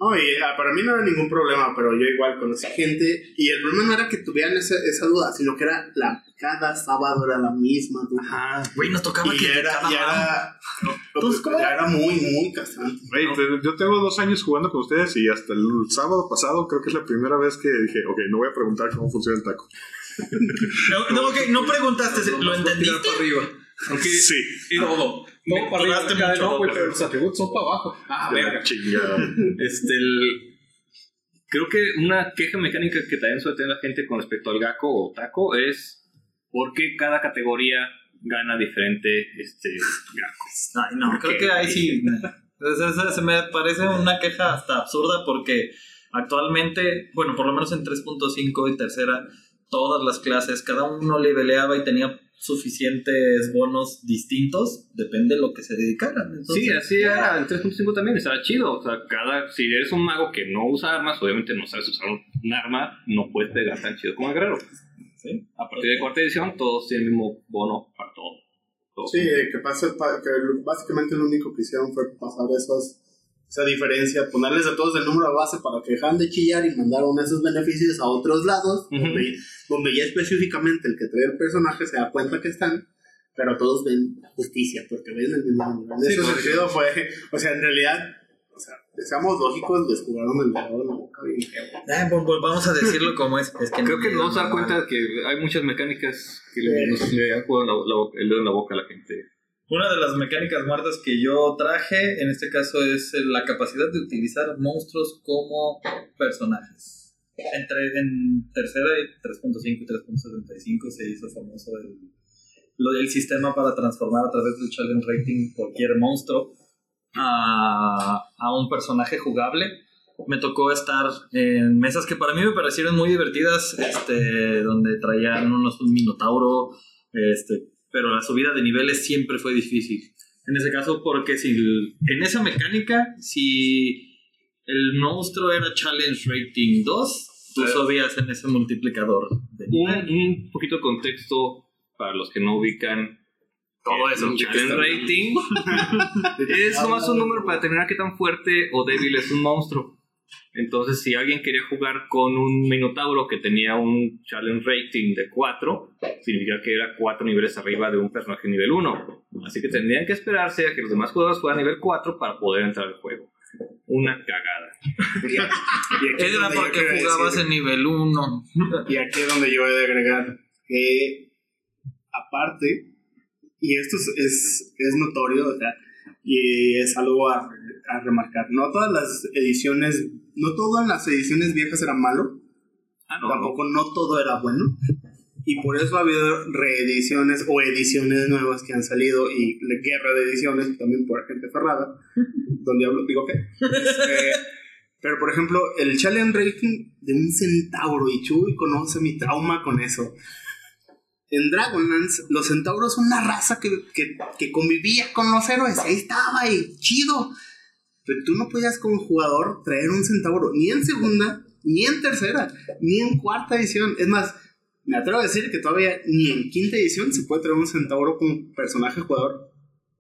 No, y ah, para mí no era ningún problema, pero yo igual conocí gente. Y el problema no era que tuvieran esa, esa duda, sino que era la. Cada sábado era la misma duda. Ajá, güey, nos tocaba Y que ya era, cada ya era, ya era muy, muy castrante. Güey, te- yo tengo dos años jugando con ustedes y hasta el sábado pasado creo que es la primera vez que dije, ok, no voy a preguntar cómo funciona el taco. No, no, ok, no preguntaste, ¿lo entendiste? para arriba. Aunque Sí. Todo. Todo para arriba. mucho, no, güey, pero los atributos son para abajo. Ah, verga. Chingada. Este, el- creo que una queja mecánica que también suele tener la gente con respecto al Gakko o Taco es por qué cada categoría gana diferente este. Ay, no, creo que ahí sí. Se- se me parece una queja hasta absurda porque actualmente, bueno, por lo menos en 3.5 y tercera, todas las clases, cada uno leveleaba y tenía suficientes bonos distintos, depende de lo que se dedicaran. Entonces, Sí, así era en 3.5 también, estaba chido. O sea, cada, si eres un mago que no usa armas, obviamente no sabes usar un arma, no puedes pegar tan chido como el guerrero. Sí. A partir de cuarta edición, todos tienen el mismo bono para todo. Todos. Sí, que, pasa, pa- que básicamente lo único que hicieron fue pasar esos, esa diferencia, ponerles a todos el número base para que dejaran de chillar y mandaron esos beneficios a otros lados, Ujú. donde, donde ya específicamente el que trae el personaje se da cuenta que están, pero todos ven justicia, porque ven el mismo número. En Sí, ese sentido fue, o sea, en realidad, o sea, seamos lógicos, les jugaron el dedo en la boca. Ah, vol- vamos a decirlo como es. es que Creo no- que nos vamos a dar cuenta que hay muchas mecánicas que le, nos- le han jugado la- la boca- el dedo en la boca a la gente. Una de las mecánicas muertas que yo traje, en este caso, es la capacidad de utilizar monstruos como personajes. Entre, en tercera y 3.5 y 3.75 se hizo famoso el, del sistema para transformar a través del challenge rating cualquier monstruo a, a un personaje jugable. Me tocó estar en mesas que para mí me parecieron muy divertidas, este, donde traían unos un minotauro, este, pero la subida de niveles siempre fue difícil. En ese caso, porque si en esa mecánica, si el monstruo era challenge rating 2, tú subías en ese multiplicador de Un, un poquito de contexto para los que no ubican Todo eso. challenge rating. es nomás un número para determinar qué tan fuerte o débil es un monstruo. Entonces, si alguien quería jugar con un Minotauro que tenía un challenge rating de 4, significa que era 4 niveles arriba de un personaje nivel 1. Así que tendrían que esperarse a que los demás jugadores fueran nivel 4 para poder entrar al juego. Una cagada. Era porque jugabas en nivel 1. Y aquí es donde yo he de agregar que, aparte, y esto es, es, es notorio, o sea, y es algo a, a remarcar, no todas las ediciones, no todas las ediciones viejas eran malo, Ah, no. tampoco no todo era bueno, y por eso ha habido reediciones o ediciones nuevas que han salido, y la guerra de ediciones también por gente ferrada, donde hablo, digo que. pero por ejemplo, el challenge rating de un centauro, y Chuy conoce mi trauma con eso. En Dragonlance, los centauros son una raza que, que, que convivía con los héroes. Ahí estaba, y chido. Tú no podías como jugador traer un centauro ni en segunda, ni en tercera, ni en cuarta edición. Es más, me atrevo a decir que todavía ni en quinta edición se puede traer un centauro como personaje jugador.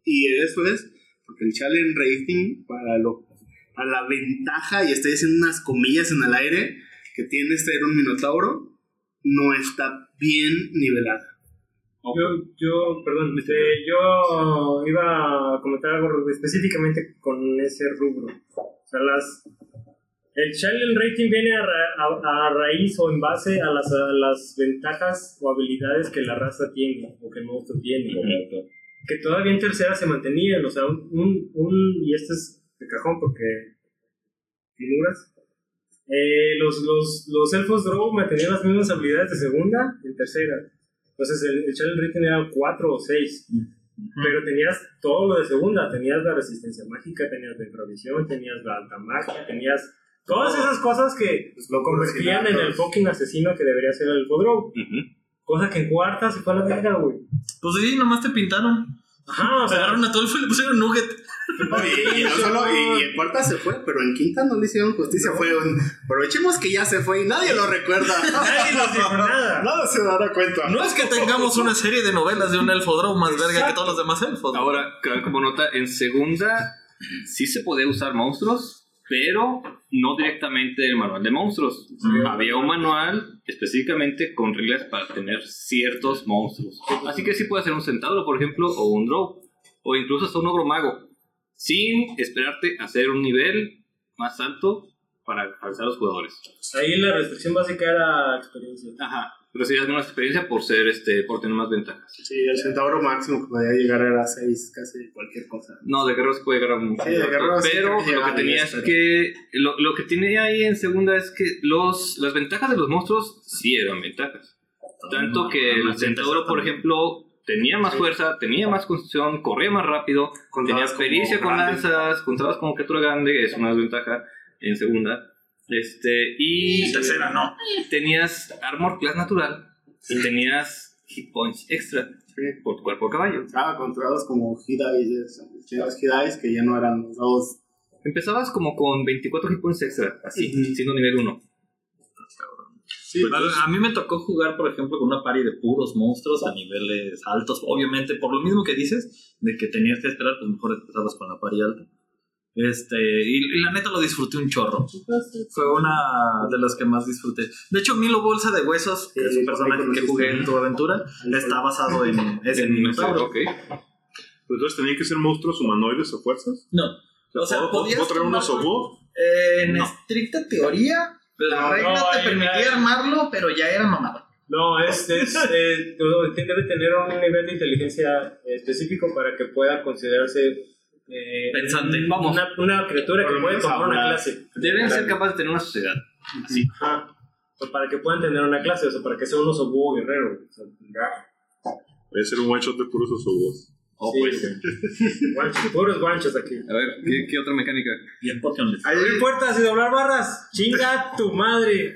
Y eso es porque el challenge rating para lo para la ventaja, y estoy haciendo unas comillas en el aire, que tiene ser un minotauro, no está bien nivelada. Yo, yo, perdón, este, yo iba a comentar algo específicamente con ese rubro. O sea, las, el challenge rating viene a, ra- a- a raíz o en base a las, a las ventajas o habilidades que la raza tiene o que el monstruo tiene. Que todavía en tercera se mantenían, o sea, un, un, un- y este es de cajón porque figuras. Eh, los, los, los elfos draw mantenían las mismas habilidades de segunda en tercera. Entonces el, el challenge rating era 4 o 6. Pero tenías todo lo de segunda. Tenías la resistencia mágica, tenías la improvisión, tenías la alta magia, tenías todas esas cosas que lo convertían en el fucking asesino que debería ser el elfo draw. Cosa que en cuarta se fue a la verga, güey. Pues sí, nomás te pintaron. Ajá, o sea, Agarraron a Tulfo y le pusieron Nugget. Y, y no solo, y, y en cuarta se fue, pero en quinta no le hicieron justicia. Fue un. Aprovechemos que ya se fue y nadie lo recuerda. nadie nos dijo nada. Nada se dará cuenta. No es que tengamos una serie de novelas de un elfo draw más verga que todos los demás elfos. Ahora, como nota, en segunda sí se podía usar monstruos, pero no directamente el manual de monstruos. Había un manual específicamente con reglas para tener ciertos monstruos. Así que sí puede ser un centauro, por ejemplo, o un drow, o incluso hasta un ogro mago, sin esperarte a hacer un nivel más alto para alcanzar a los jugadores. Ahí la restricción básica era experiencia. Ajá, pero sí menos experiencia por ser este, por tener más ventajas. Sí, el centauro máximo que podía llegar era 6, casi cualquier cosa. No, de guerreros puede llegar a mucho. Sí, de guerreros sí pero lo que a tenía 10, es que lo, lo que tenía ahí en segunda es que los las ventajas de los monstruos sí eran ventajas. Tanto que el centauro, por ejemplo, tenía más fuerza, tenía más construcción, corría más rápido, tenía como experiencia con lanzas, contabas como criatura grande, es una desventaja en segunda. Este, y Tercera, no. tenías armor class natural y tenías hit points extra por tu cuerpo de caballo. Estaba controlados como Hidais, los Hidais que ya no eran los dos. Empezabas como con 24 hit points extra, así, Ujú. siendo nivel 1. Sí, A, a mí me tocó jugar, por ejemplo, con una pari de puros monstruos a niveles altos. Obviamente, por lo mismo que dices, de que tenías que esperar, pues mejor empezabas con la pari alta. Este, y, y la neta lo disfruté un chorro. Fue una de las que más disfruté. De hecho, Milo Bolsa de Huesos, que es un personaje que jugué en tu aventura, está basado en ese Minotauro. Ok. Pues entonces tenían que ser monstruos humanoides a fuerzas. No. O sea, ¿Puedo, podías ¿puedo traer unos obo? Eh, en No. estricta teoría, la No, regla no, te permitía armarlo, pero ya era mamada. No, es, es eh, debe tener un nivel de inteligencia específico para que pueda considerarse eh, Pensante. un- Vamos. Una, una criatura que puede tomar una clase. Deben ser capaces de tener una sociedad. Ajá. O para que puedan tener una clase, o sea, para que sea un oso búho guerrero. O sea, ya. Voy a hacer un one shot de puros osobos. Oh, Sí, pues. Guanchos, puros guanchos aquí. A ver, ¿qué, qué otra mecánica? Y el Pokémon les- Abrir puertas y doblar barras. Chinga tu madre.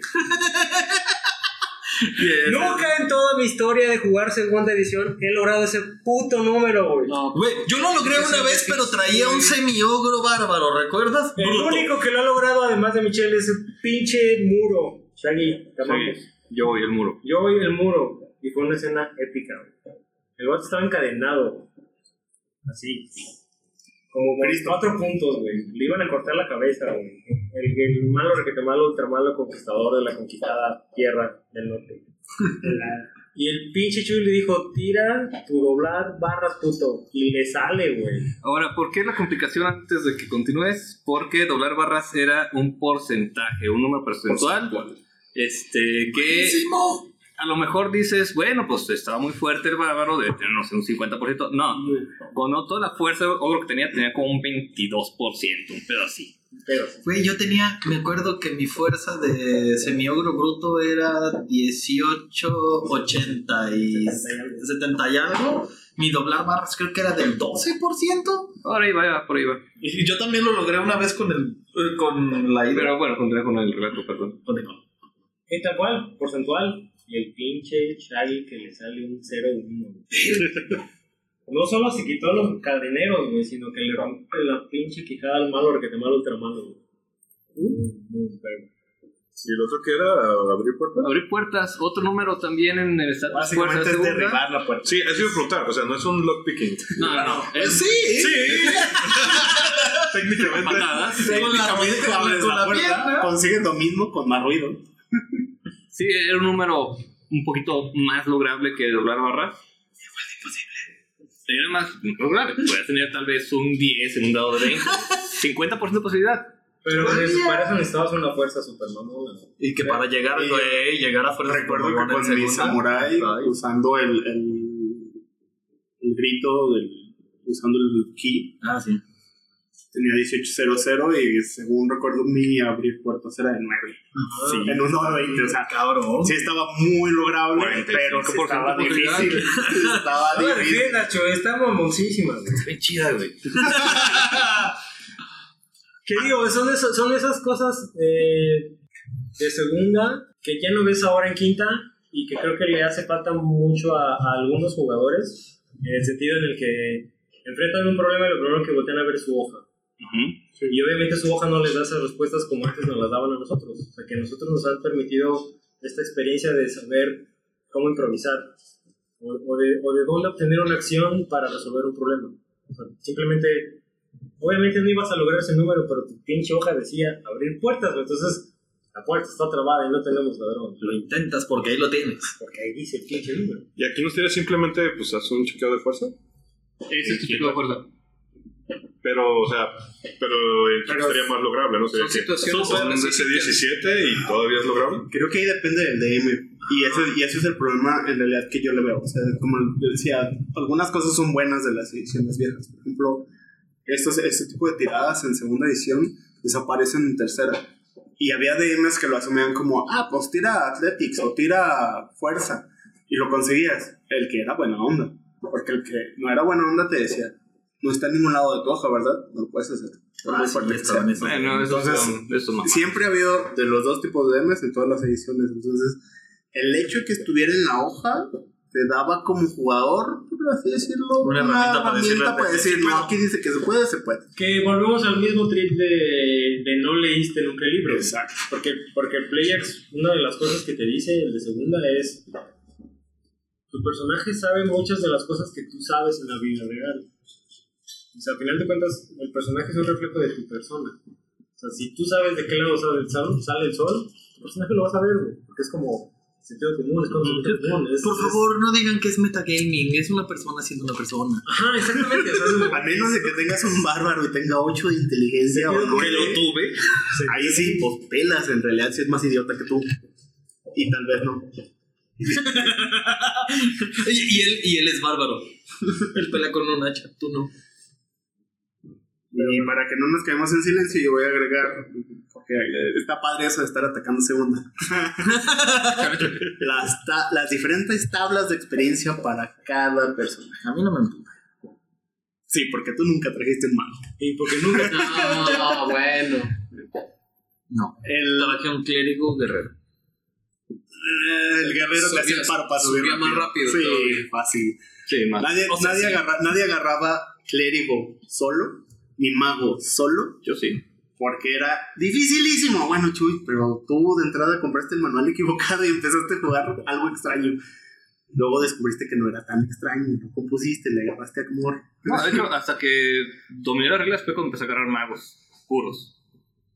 Nunca en toda mi historia de jugar segunda edición he logrado ese puto número, güey. Güey, yo lo logré una vez, pero traía un semi-ogro bárbaro, ¿recuerdas? El Bruto. único que lo ha logrado, además de Michelle, es el pinche muro. Shaggy, amamos. Yo y el muro. Yo voy el muro. Y fue una escena épica, güey. El vato estaba encadenado. Así. Como con cuatro puntos, güey. Le iban a cortar la cabeza, güey. El, el malo, requete malo, ultramalo conquistador de la conquistada tierra del norte. y el pinche Chuy le dijo, tira tu doblar barras, puto. Y le sale, güey. Ahora, ¿por qué la complicación antes de que continúes? Porque doblar barras era un porcentaje, un número porcentual. Este, que a lo mejor dices, bueno, pues estaba muy fuerte el bárbaro, de tener, no sé, un 50%. No, con toda la fuerza ogro que tenía, tenía como un 22%, un pedo así. Pero, Güey, yo tenía, me acuerdo que mi fuerza de semi-ogro bruto era 18, 80 y 70 y algo. Mi doblar barras creo que era del 12%. Por ahí va, por ahí va. Y yo también lo logré una vez con el eh, con la hidra. Pero bueno, con el relato, perdón. Con el- y tal cual, porcentual. Y el pinche Shaggy que le sale un 0-1. No solo se quitó los cadeneros, güey, sino que le rompe la pinche quijada al malo, que te malo ultramalo, güey. Uh. ¿Y el otro que era abrir puertas? Abrir puertas, otro número también en el estatus fuerza Básicamente es segunda. derribar la puerta. Sí, eso iba a preguntar. O sea, no es un lockpicking. No, no, no. Es Sí, Técnicamente. patadas. con la, Técnicamente con, abres con la la puerta, pierna. consigues lo mismo con más ruido. Sí, era un número un poquito más lograble que doblar barras. Era más lograble. Puedes tener tal vez un 10 en un dado de 20. 50% de posibilidad. Pero pues, para eso necesitabas una fuerza super mamona. Y que para llegar, Y- güey, llegar a fuerza Recuerdo que con mi samurai, usando el, el, el grito, del, usando el ki, Ah, sí. Tenía 1800 y según recuerdo mi abrir puertas era de 9. Sí. En un 920, o sea, Cabrón. sí estaba muy lograble, 45% pero sí estaba difícil. estaba difícil. está mamoncísima. Bien chida, güey. ¿Qué digo? Son, eso- son esas cosas eh, de segunda que ya no ves ahora en quinta y que creo que le hace falta mucho a, a algunos jugadores en el sentido en el que enfrentan un problema y lo primero que voltean a ver es su hoja. Y obviamente su hoja no les da esas respuestas como antes nos las daban a nosotros. O sea, que a nosotros nos han permitido esta experiencia de saber cómo improvisar o, o de, o de dónde obtener una acción para resolver un problema. O sea, simplemente Obviamente no ibas a lograr ese número, pero tu pinche hoja decía abrir puertas. Entonces, la puerta está trabada y no tenemos ladrón. Lo intentas porque ahí lo tienes. Porque ahí dice el pinche número. Y aquí nos tienes simplemente, pues, haz un chequeo de fuerza. Ese es tu tipo de fuerza. Pero, o sea, pero el cheque Pero- sería más lograble, ¿no? Sería Son situaciones son un específicas. DC-17 y todavía es lograble. Creo que ahí depende del DM. Y ese, y ese es el problema en realidad que yo le veo. O sea, como decía, algunas cosas son buenas de las ediciones viejas. Por ejemplo, estos, este tipo de tiradas en segunda edición desaparecen en tercera. Y había DMs que lo asumían como, ah, pues tira Athletics o tira Fuerza. Y lo conseguías. El que era buena onda. Porque el que no era buena onda te decía, no está en ningún lado de tu hoja, ¿verdad? No lo puedes hacer. Ah, sí, fuerte que estaban sea". esos. Bueno, eso Entonces, son-. Siempre ha habido de los dos tipos de DMs en todas las ediciones. Entonces, el hecho de que estuviera en la hoja te daba como jugador, por así decirlo, Una herramienta para decirle para decir, no, puedo". aquí dice que se puede, se puede. Que volvemos al mismo trip de, de no leíste nunca el libro. Exacto. Porque, porque el Playax, una de las cosas que te dice el de segunda es: tu personaje sabe muchas de las cosas que tú sabes en la vida real. O sea, al final de cuentas, el personaje es un reflejo de tu persona. O sea, si tú sabes de qué lado sale el sol, sale el sol tu personaje lo vas a ver, güey. Porque es como sentido común, es como sentido común. es- Por es- favor, no digan que es metagaming, es una persona siendo una persona. Ajá, exactamente. o sea, es como- A menos de que tengas un bárbaro y tenga 8 de inteligencia o Que lo 9, tuve. ahí sí, pues pelas, en realidad si es más idiota que tú. Y tal vez no. Y, y él, y él es bárbaro. él pelea con un hacha, tú no. Y para que no nos quedemos en silencio, yo voy a agregar, porque está padre eso de estar atacando segunda. las, ta- las diferentes tablas de experiencia para cada personaje. A mí no me empuja. Sí, porque tú nunca trajiste un malo. Y porque nunca. No, bueno. No. El, Traje un clérigo guerrero. el guerrero te hacía el paro para subir subía más rápido Sí, todavía. fácil. Sí, más. Nadie, O sea, nadie, sí. agarra- nadie agarraba clérigo solo, ni mago solo, Yo sí. porque era dificilísimo. Bueno, Chuy, pero tú de entrada compraste el manual equivocado y empezaste a jugar algo extraño. Luego descubriste que no era tan extraño, lo compusiste, le agarraste amor. No, de hecho, hasta que dominé las reglas fue cuando empecé a agarrar magos puros.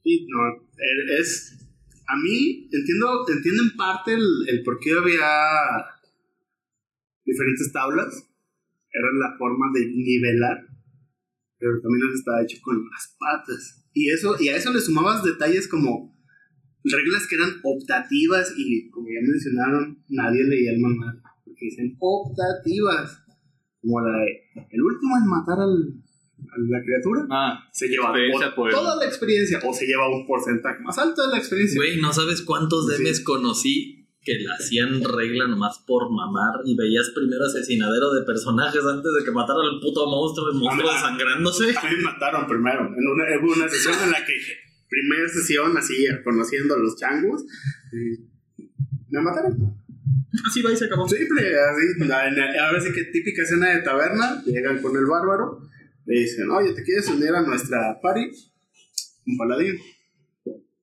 Sí, no, e- es... A mí entiendo, entiendo en parte el, el por qué había diferentes tablas. Era la forma de nivelar. Pero también eso estaba hecho con las patas. Y, eso, y a eso le sumabas detalles como reglas que eran optativas y como ya mencionaron, nadie leía el manual. Porque dicen optativas. Como la de, el último en matar al, a la criatura Ah, se lleva por toda la experiencia o se lleva un porcentaje más alto de la experiencia. Güey, no sabes cuántos Sí. DMs conocí que le hacían regla nomás por mamar y veías primero asesinadero de personajes antes de que matara al puto monstruo, el monstruo desangrándose. A mí me mataron primero. En una, hubo una sesión en la que, primera sesión, así, conociendo a los changos, me mataron. Así va y se acabó. Simple, así. la- la- ahora sí que típica escena de taberna, llegan con el bárbaro, le dicen, oye, ¿te quieres unir a nuestra party? Un paladín.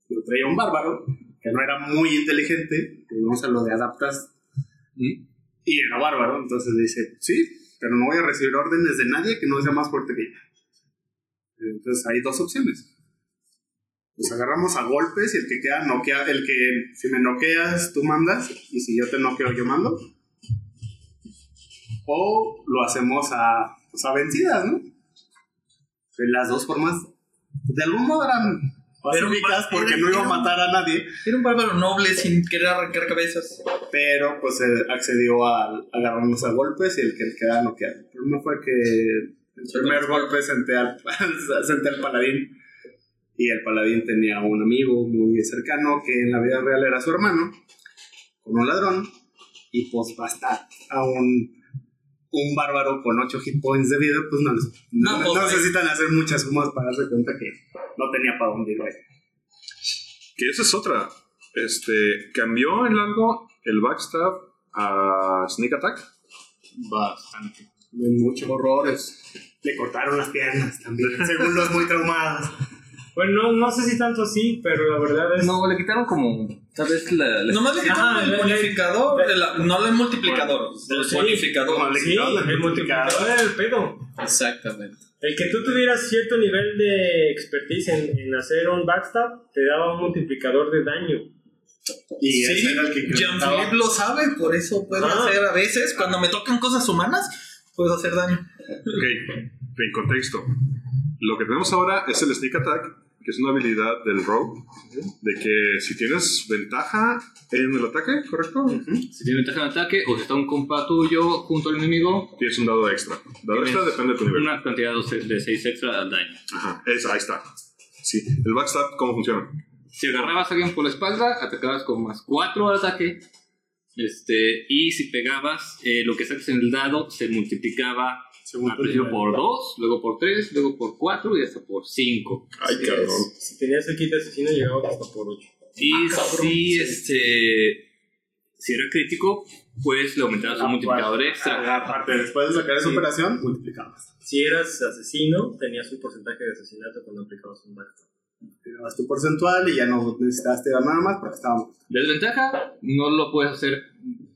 Lo traía un bárbaro, que no era muy inteligente, que vamos a lo de adaptas, y era bárbaro, entonces le dice, sí, pero no voy a recibir órdenes de nadie que no sea más fuerte que yo. Entonces hay dos opciones. Nos agarramos a golpes y el que queda noquea, el que si me noqueas tú mandas y si yo te noqueo yo mando. O lo hacemos a, pues, a vencidas, ¿no? Las dos formas, de algún modo eran Pero va- porque no iba a matar a nadie, Era un bárbaro noble sin querer arrancar cabezas. pero pues eh, accedió a agarrarnos a golpes y el que queda noqueado. El problema fue que el primer golpe senté al, senté al paladín y el paladín tenía un amigo muy cercano que en la vida real era su hermano, con un ladrón, y pues basta a un, un bárbaro con 8 hit points de vida, pues no, les- no- No, no pues, necesitan hacer muchas sumas para darse cuenta que no tenía para dónde ir. Que esa es otra. Este, ¿Cambió en algo el backstab a Sneak Attack? bastante. De muchos horrores. Le cortaron las piernas también, según los muy traumados. Bueno, no, no sé si tanto así, pero la verdad es. No, le quitaron como. Tal vez la. la- Nomás le quitaron Ajá, el bonificador, el- no el multiplicador, el Sí, bonificador. le Sí, el multiplicador era el pedo. Exactamente. El que tú tuvieras cierto nivel de expertise en, en hacer un backstab te daba un multiplicador de daño. Y Sí, ese era el que incrementaba. Jean-Philippe lo sabe, por eso puede Ah. hacer a veces, cuando me tocan cosas humanas, puedes hacer daño. Ok, en contexto. Lo que tenemos ahora es el Sneak Attack, que es una habilidad del Rogue, de que si tienes ventaja en el ataque, ¿correcto? Si tienes ventaja de ataque o si está un compa tuyo junto al enemigo, Tienes un dado extra. Dado extra depende de tu nivel. una cantidad de 6 extra al daño. Ajá, es, ahí está. Sí, el backstab, ¿cómo funciona? Si agarrabas a alguien por la espalda, atacabas con más 4 al ataque. Este, y si pegabas, eh, lo que sacas en el dado se multiplicaba Según nivel. por 2, luego por 3, luego por 4 y hasta por 5. Ay, cabrón. Si tenías el kit de asesino, llegabas hasta por 8. Y si, este, si era crítico, pues le aumentabas un multiplicador extra. Aparte, después de sacar esa operación, multiplicabas. Si eras asesino, tenías un porcentaje de asesinato cuando aplicabas un backstab. Tirabas tu porcentual y ya no necesitabas tirar nada más porque estábamos. Desventaja, no lo puedes hacer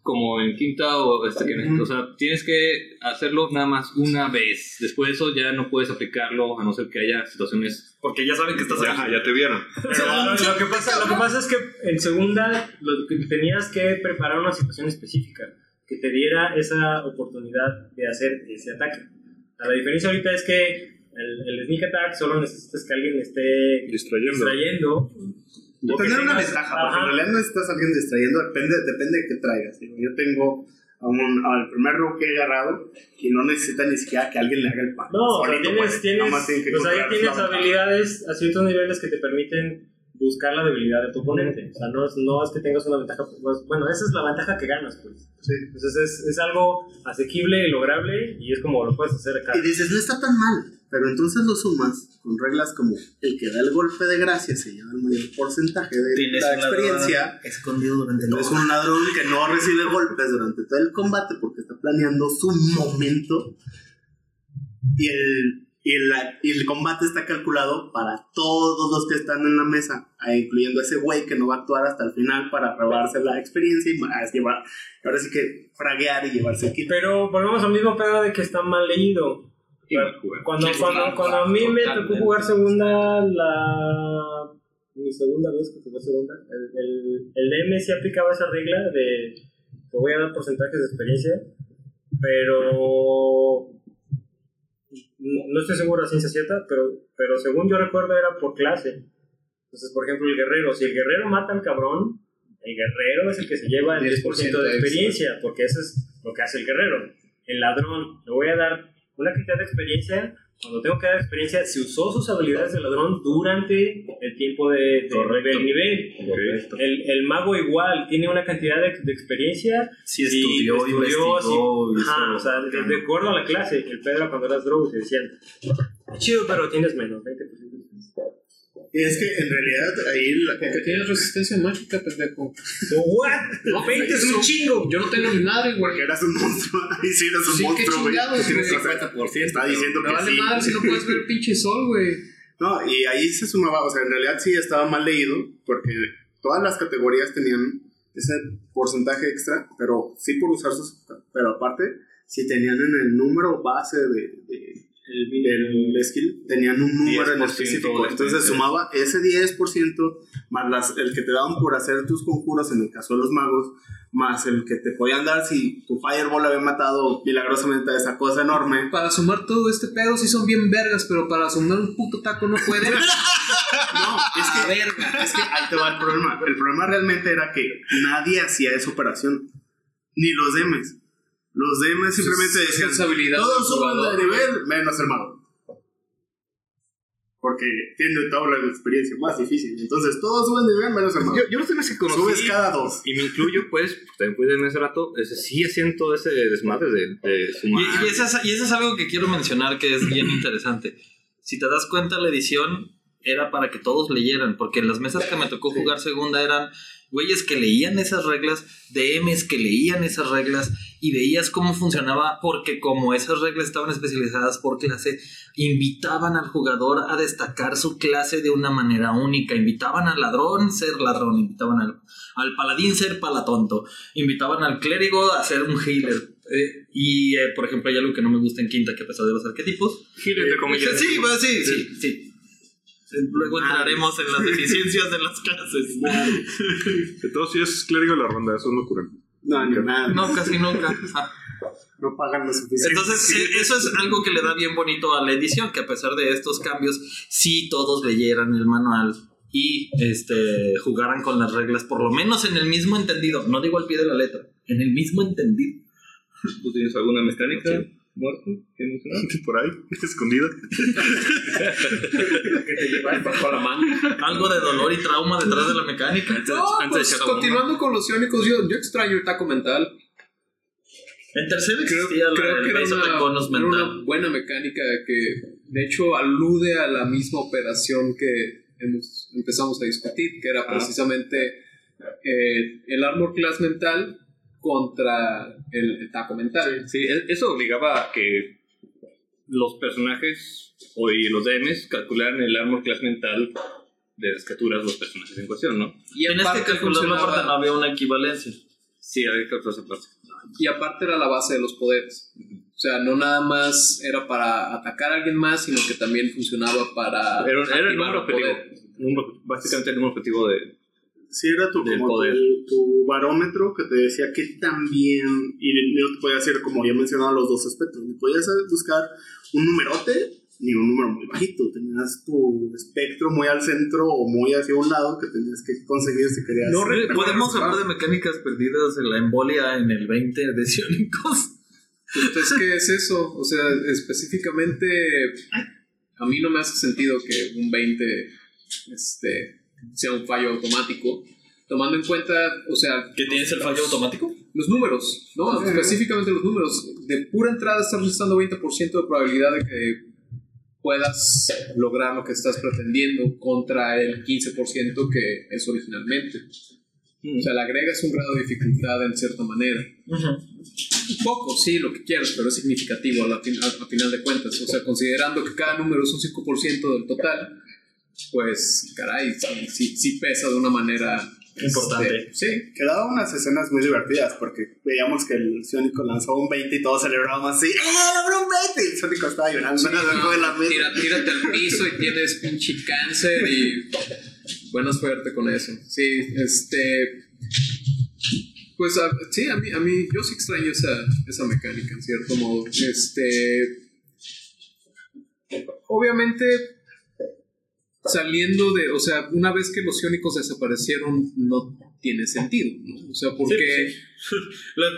como en quinta o este que o sea, tienes que hacerlo nada más una vez. Después de eso ya no puedes aplicarlo a no ser que haya situaciones Porque ya saben que estás Ya, ahí. ya te vieron. Pero lo, lo que pasa, lo que pasa es que en segunda lo que tenías que preparar una situación específica que te diera esa oportunidad de hacer ese ataque. La diferencia ahorita es que el, el sneak attack solo necesitas que alguien esté Distrayendo. distrayendo. Tener una ventaja, porque Ajá. en realidad no a alguien distrayendo, depende, depende de qué traigas. Yo tengo al primer rogue que he agarrado y no necesita ni siquiera que alguien le haga el pan. No, o sea, tienes, tienes, ya encontrar tienes habilidades a ciertos niveles que te permiten buscar la debilidad de tu oponente. O sea, no es, no es que tengas una ventaja, pues, bueno, esa es la ventaja que ganas, pues. Sí. Entonces es, es algo asequible, lograble y es como lo puedes hacer acá. Y dices, no está tan mal, pero entonces lo sumas con reglas como el que da el golpe de gracia se lleva el mayor porcentaje de la experiencia. escondido durante el Es un ladrón que no recibe golpes durante todo el combate porque está planeando su momento. Y el, y el, y el combate está calculado para todos los que están en la mesa, ah, incluyendo ese güey que no va a actuar hasta el final para robarse la experiencia y más llevar, ahora sí que fraguear y llevarse el kit. Pero volvemos al mismo pedo de que está mal leído. Cuando, cuando, cuando a mí me tocó jugar segunda, la. Mi segunda vez que jugué segunda, el, el, el DM sí aplicaba esa regla de. Te voy a dar porcentajes de experiencia, pero. No, no estoy seguro a ciencia cierta, pero, pero según yo recuerdo era por clase. Entonces, por ejemplo, el guerrero. Si el guerrero mata al cabrón, el guerrero es el que se lleva el 10% de 10% experiencia, porque eso es lo que hace el guerrero. El ladrón, le voy a dar una cantidad de experiencia. Cuando tengo que dar experiencia, si usó sus habilidades de ladrón durante el tiempo de, de- del nivel. El, el mago igual tiene una cantidad de, de experiencia. Sí, estudió, investigó, sí. Ajá, o sea, de, de acuerdo a la clase. El Pedro cuando eras drogo te decían, chido, pero tienes menos, 20% de experiencia. Y es que en realidad ahí la, Porque tienes resistencia mágica, pendejo. ¿What? 20 es un chingo. Yo no tengo ni madre, güey. porque eras un monstruo. Ahí sí eras un Sí, qué monstruo, güey. tienes güey. 50%. Está diciendo Me que vale sí. madre si no puedes ver el pinche sol, güey. No, y ahí se sumaba, o sea, en realidad sí estaba mal leído, porque todas las categorías tenían ese porcentaje extra, pero sí por usar sus. Pero aparte, si tenían en el número base de, de- del skill, tenían un número en 10% específico. Entonces sumaba ese 10% más las, el que te daban por hacer tus conjuros en el caso de los magos, más el que te podían dar si tu Fireball había matado milagrosamente a esa cosa enorme. Para sumar todo este pedo sí son bien vergas, pero para sumar un puto taco no pueden. No, es que, es que ahí te va el problema. El problema realmente era que nadie hacía esa operación. Ni los DMs. Los DMs simplemente Es decían, todos jugador, de nivel, menos el mago. Porque tiene tabla de experiencia más difícil. Entonces todos suben de nivel, menos el mago. Yo, yo los temas que conocí, Subes cada dos. y me incluyo, pues, también pude en ese rato, ese, sí siento ese desmadre de, de sumar. Y, y eso es, y eso es algo que quiero mencionar que es bien interesante. Si te das cuenta, la edición era para que todos leyeran, porque en las mesas que me tocó jugar segunda eran güeyes que leían esas reglas, DMs que leían esas reglas y veías cómo funcionaba, porque como esas reglas estaban especializadas por clase, invitaban al jugador a destacar su clase de una manera única, invitaban al ladrón ser ladrón, invitaban al, al paladín ser palatonto, invitaban al clérigo a ser un healer. Eh, Y, eh, por ejemplo, hay algo que no me gusta en quinta, que a pesar de los arquetipos. Giro entre comillas. Sí, va, sí, sí, sí. Luego entraremos en las deficiencias de las clases. Entonces, si es clérigo de la ronda, eso no ocurre. No, ni nada. No, casi nunca. Ah. No pagan lo suficiente. Entonces, eso es algo que le da bien bonito a la edición, que a pesar de estos cambios, sí todos leyeran el manual y este jugaran con las reglas, por lo menos en el mismo entendido. No digo al pie de la letra, en el mismo entendido. ¿Tú tienes alguna mecánica muerta que mencionar? Por ahí, escondida. Que te llevas bajo la mano. Algo de dolor y trauma detrás de la mecánica. No, pues continuando con los iónicos, yo, yo extraño el taco mental. En tercero Creo, la- creo que era una, conos era mental. una buena mecánica que de hecho alude a la misma operación que hemos, empezamos a discutir, que era precisamente eh, el armor class mental contra el, taco mental. Sí, e- eso obligaba a que los personajes o y los DMs calcularan el armor class mental de las criaturas de los personajes en cuestión, ¿no? Y En este aparte cálculo no, funcionaba- aparte no había una equivalencia. Sí, había que calcular esa parte. Y aparte era la base de los poderes. O sea, no nada más era para atacar a alguien más, sino que también funcionaba para. Era, era el número objetivo. Número- básicamente el número objetivo de... Sí, era tu, como poder. tu, tu barómetro que te decía que también, y no te podía decir, como ya mencionaba, los dos aspectos. Ni podías buscar un numerote ni un número muy bajito. Tenías tu espectro muy al centro o muy hacia un lado que tenías que conseguir si querías. No, podemos hablar de mecánicas perdidas en la embolia en el 20 de Sionicos. Entonces, ¿qué es eso? O sea, específicamente, a mí no me hace sentido que un 20 este, sea un fallo automático. Tomando en cuenta, o sea, ¿Que tienes el fallo automático? los números, ¿no? Específicamente los números. De pura entrada estás necesitando 20% de probabilidad de que puedas lograr lo que estás pretendiendo contra el 15% que es originalmente. O sea, le agregas un grado de dificultad en cierta manera. Un poco, sí, lo que quieras, pero es significativo a, la fin- a- a final de cuentas. O sea, considerando que cada número es un 5% del total, pues, caray, sí, sí, sí pesa de una manera Importante. este, sí, Quedaban unas escenas muy divertidas porque veíamos que el Sónico lanzó un 20 y todos celebrábamos así, ¡eh, logró un 20! Y el Sónico estaba llorando debajo de la mesa. Tira- tírate al piso y tienes pinche cáncer y buena suerte con eso. Sí, este. Pues a- sí, a mí, a mí yo sí extraño esa, esa mecánica en cierto modo. Este. Obviamente, saliendo de. O sea, una vez que los iónicos desaparecieron, no tiene sentido, ¿no? O sea, porque.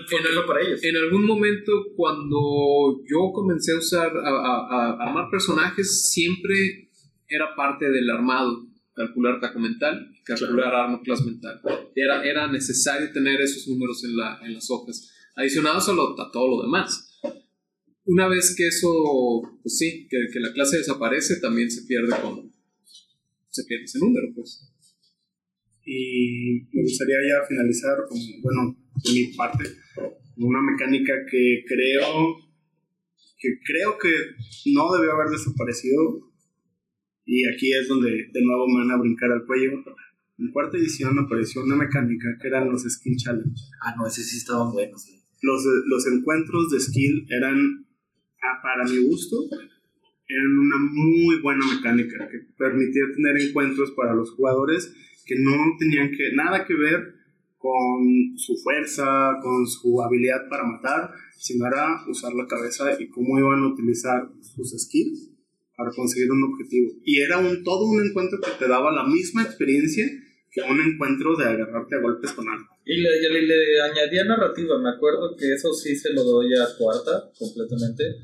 Fue algo para ellos. En algún momento, cuando yo comencé a usar, a, a- a armar personajes, siempre era parte del armado. Calcular taco mental, calcular arma class mental. Era, era necesario tener esos números en, la, en las hojas, adicionados a, lo- a todo lo demás. Una vez que eso, pues sí, que, que la clase desaparece, también se pierde con. Se pierde ese número, pues. Y me gustaría ya finalizar con, bueno, de mi parte, con una mecánica que creo que creo que no debió haber desaparecido. Y aquí es donde de nuevo me van a brincar al cuello. En cuarta edición apareció una mecánica que eran los Skill Challenge. Ah, no, ese sí estaban buenos. güey. Los, los encuentros de skill eran, ah, para mi gusto, eran una muy buena mecánica que permitía tener encuentros para los jugadores que no tenían que, nada que ver con su fuerza, con su habilidad para matar, sino era usar la cabeza y cómo iban a utilizar sus skills para conseguir un objetivo. Y era un, todo un encuentro que te daba la misma experiencia que un encuentro de agarrarte a golpes con algo. Y le, le, le añadía narrativa, me acuerdo que eso sí se lo doy a cuarta completamente.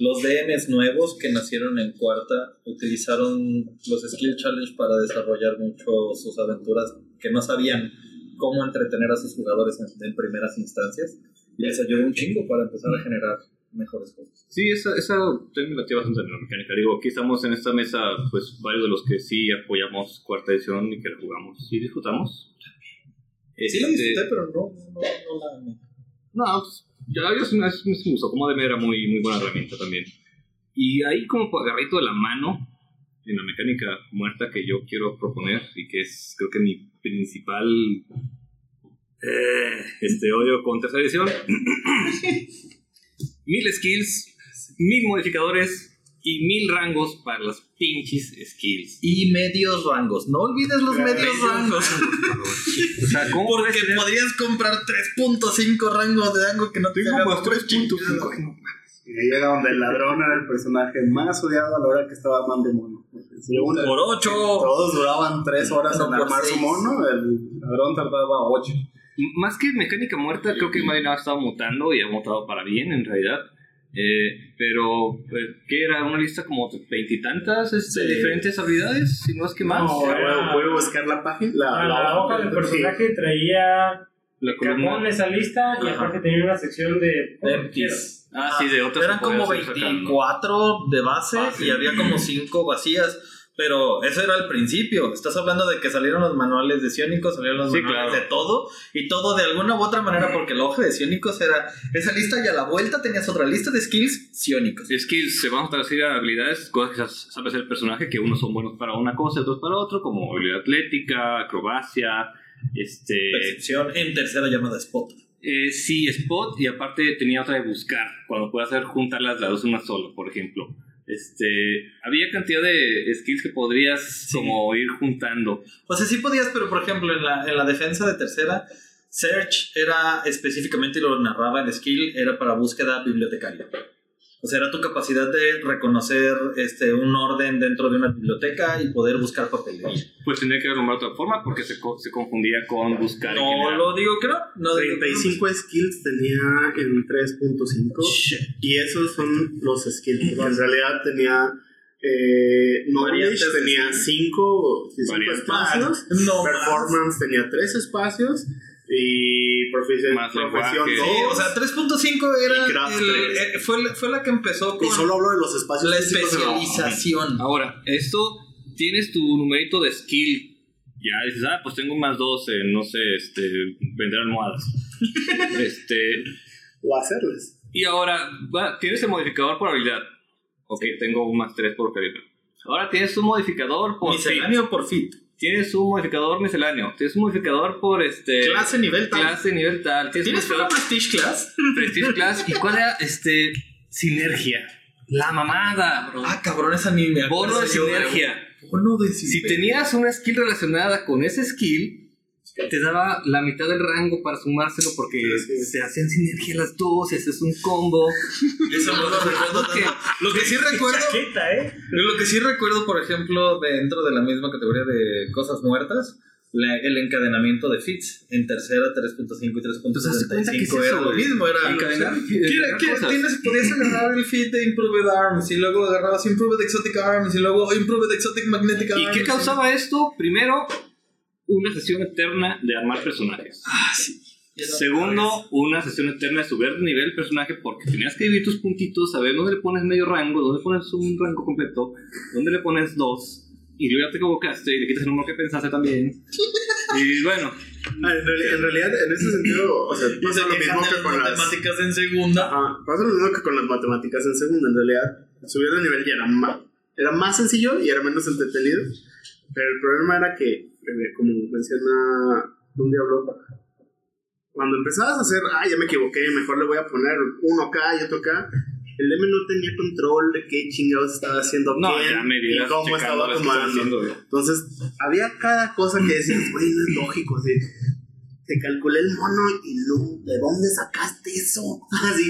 Los DMs nuevos que nacieron en cuarta utilizaron los Skill Challenge para desarrollar mucho sus aventuras que no sabían cómo entretener a sus jugadores en, en primeras instancias. Y les ayudó un chingo para empezar a generar mejores cosas. Sí, esa, esa la tía bastante en la mecánica. Digo, aquí estamos en esta mesa, pues varios de los que sí apoyamos cuarta edición y que la jugamos y disfrutamos. Sí la Este, disfruté, pero no, no, no la. No, pues, ya es, es un uso. Como DM era muy, muy buena herramienta también. Y ahí como agarrito de la mano en la mecánica muerta que yo quiero proponer y que es creo que mi principal eh, este odio con tercera edición mil skills, mil modificadores y mil rangos para las pinches skills. Y medios rangos. No olvides los medios, medios, rangos. rangos o sea, ¿cómo Porque podrías comprar 3.5 rangos de rango que no te como 3.5. Y ahí era donde el ladrón era el personaje más odiado a la hora que estaba Man de Mono. Uno, por 8. Todos duraban 3 horas en armar su mono, el ladrón tardaba 8. Más que mecánica muerta, creo que Marina ha estado mutando y ha mutado para bien en realidad. Eh, pero, eh, ¿qué era? ¿Una lista como veintitantas este, Sí. diferentes habilidades? Si no es que más. No, Voy era- a- voy a buscar la página. La, Ah, la hoja del personaje traía la columna. esa lista y Ajá. aparte tenía una sección de Empties. Ah, sí, de otras Eran como ir sacando. 24 de base y había como 5 vacías. Pero eso era al principio. Estás hablando de que salieron los manuales de Sionicos, salieron los Sí, manuales claro. de todo. Y todo de alguna u otra manera, porque la hoja de Sionicos era esa lista y a la vuelta tenías otra lista de skills Sionicos. Skills, se vamos a traducir a habilidades, cosas que sa- sabe hacer el personaje, que unos son buenos para una cosa y otros para otro, como habilidad atlética, acrobacia, este... Percepción en tercera llamada Spot. Eh, sí, spot, y aparte tenía otra de buscar, cuando puedes hacer juntarlas las dos en una sola, por ejemplo. Este, había cantidad de skills que podrías como ir juntando. O sea, sí podías, pero por ejemplo, en la, en la defensa de tercera, Search era específicamente, y lo narraba el skill, era para búsqueda bibliotecaria. O sea, era tu capacidad de reconocer este, un orden dentro de una biblioteca y poder buscar papelería. Pues tenía que de otra forma porque se, co- se confundía con buscar. No lo digo que no. no digo que no. 35 skills tenía en 3.5 y esos son los skills. en realidad tenía eh, Knowledge tenía skill. 5 Variantes. espacios, No Performance tenía 3 espacios y Proficien- Más Profesión lenguaje. 2. Sí, o sea, 3.5 era. El- eh, fue, la- fue la que empezó con y solo hablo de los espacios la especialización. Ahora, esto tienes tu numerito de skill. Ya dices, ah, pues tengo más 12, no sé, este, vender almohadas. este, o hacerles. y ahora, va, tienes el modificador por habilidad. Ok, tengo un más 3 por habilidad. Ahora tienes un modificador por fit. Misceláneo por fit. Tienes un modificador misceláneo. Tienes un modificador por este. Clase nivel tal. Clase nivel tal. Tienes, ¿Tienes un una Prestige Class? Prestige Class. ¿Y cuál era? Este. Sinergia. La mamada, bro. Ah, cabrón, esa ni me Bono de sinergia. Bono de Si sinergia. tenías una skill relacionada con ese skill, te daba la mitad del rango para sumárselo porque se hacían sinergia las dos, es un combo. Eso no lo recuerdo que-. Lo que sí recuerdo, Chaqueta, ¿eh? lo que sí recuerdo, por ejemplo, dentro de la misma categoría de cosas muertas, la- el encadenamiento de fits en tercera 3.5 y Pues haz de cuenta que es 3.75 era lo mismo, era Encadenar- ¿Qué- encadenar qué- cosas. tienes, podías agarrar el fit de Improved Arms y luego agarrabas Improved Exotic Arms y luego Improved Exotic Magnetic Arms. ¿Y qué causaba esto? Primero, una sesión eterna de armar personajes. Ah, sí. Segundo, una sesión eterna de subir de nivel el personaje porque tenías que dividir tus puntitos, saber dónde le pones medio rango, dónde pones un rango completo, dónde le pones dos, y luego ya te equivocaste y le quitas el número que pensaste también. Y bueno, Ah, en, reali- en realidad, en ese sentido, o sea, pasa lo mismo que con las matemáticas en segunda. Ajá, pasa lo mismo que con las matemáticas en segunda. En realidad, subir de nivel ya era más, era más sencillo y era menos entretenido. Pero el problema era que, como menciona un diablo, cuando empezabas a hacer, ah, ya me equivoqué, mejor le voy a poner uno acá y otro acá, el M no tenía control de qué chingados estaba haciendo no, quién y cómo estaba acomodando. Entonces, había cada cosa que decías, güey, no es lógico, así. Te calculé el mono y no, ¿de dónde sacaste eso? Así,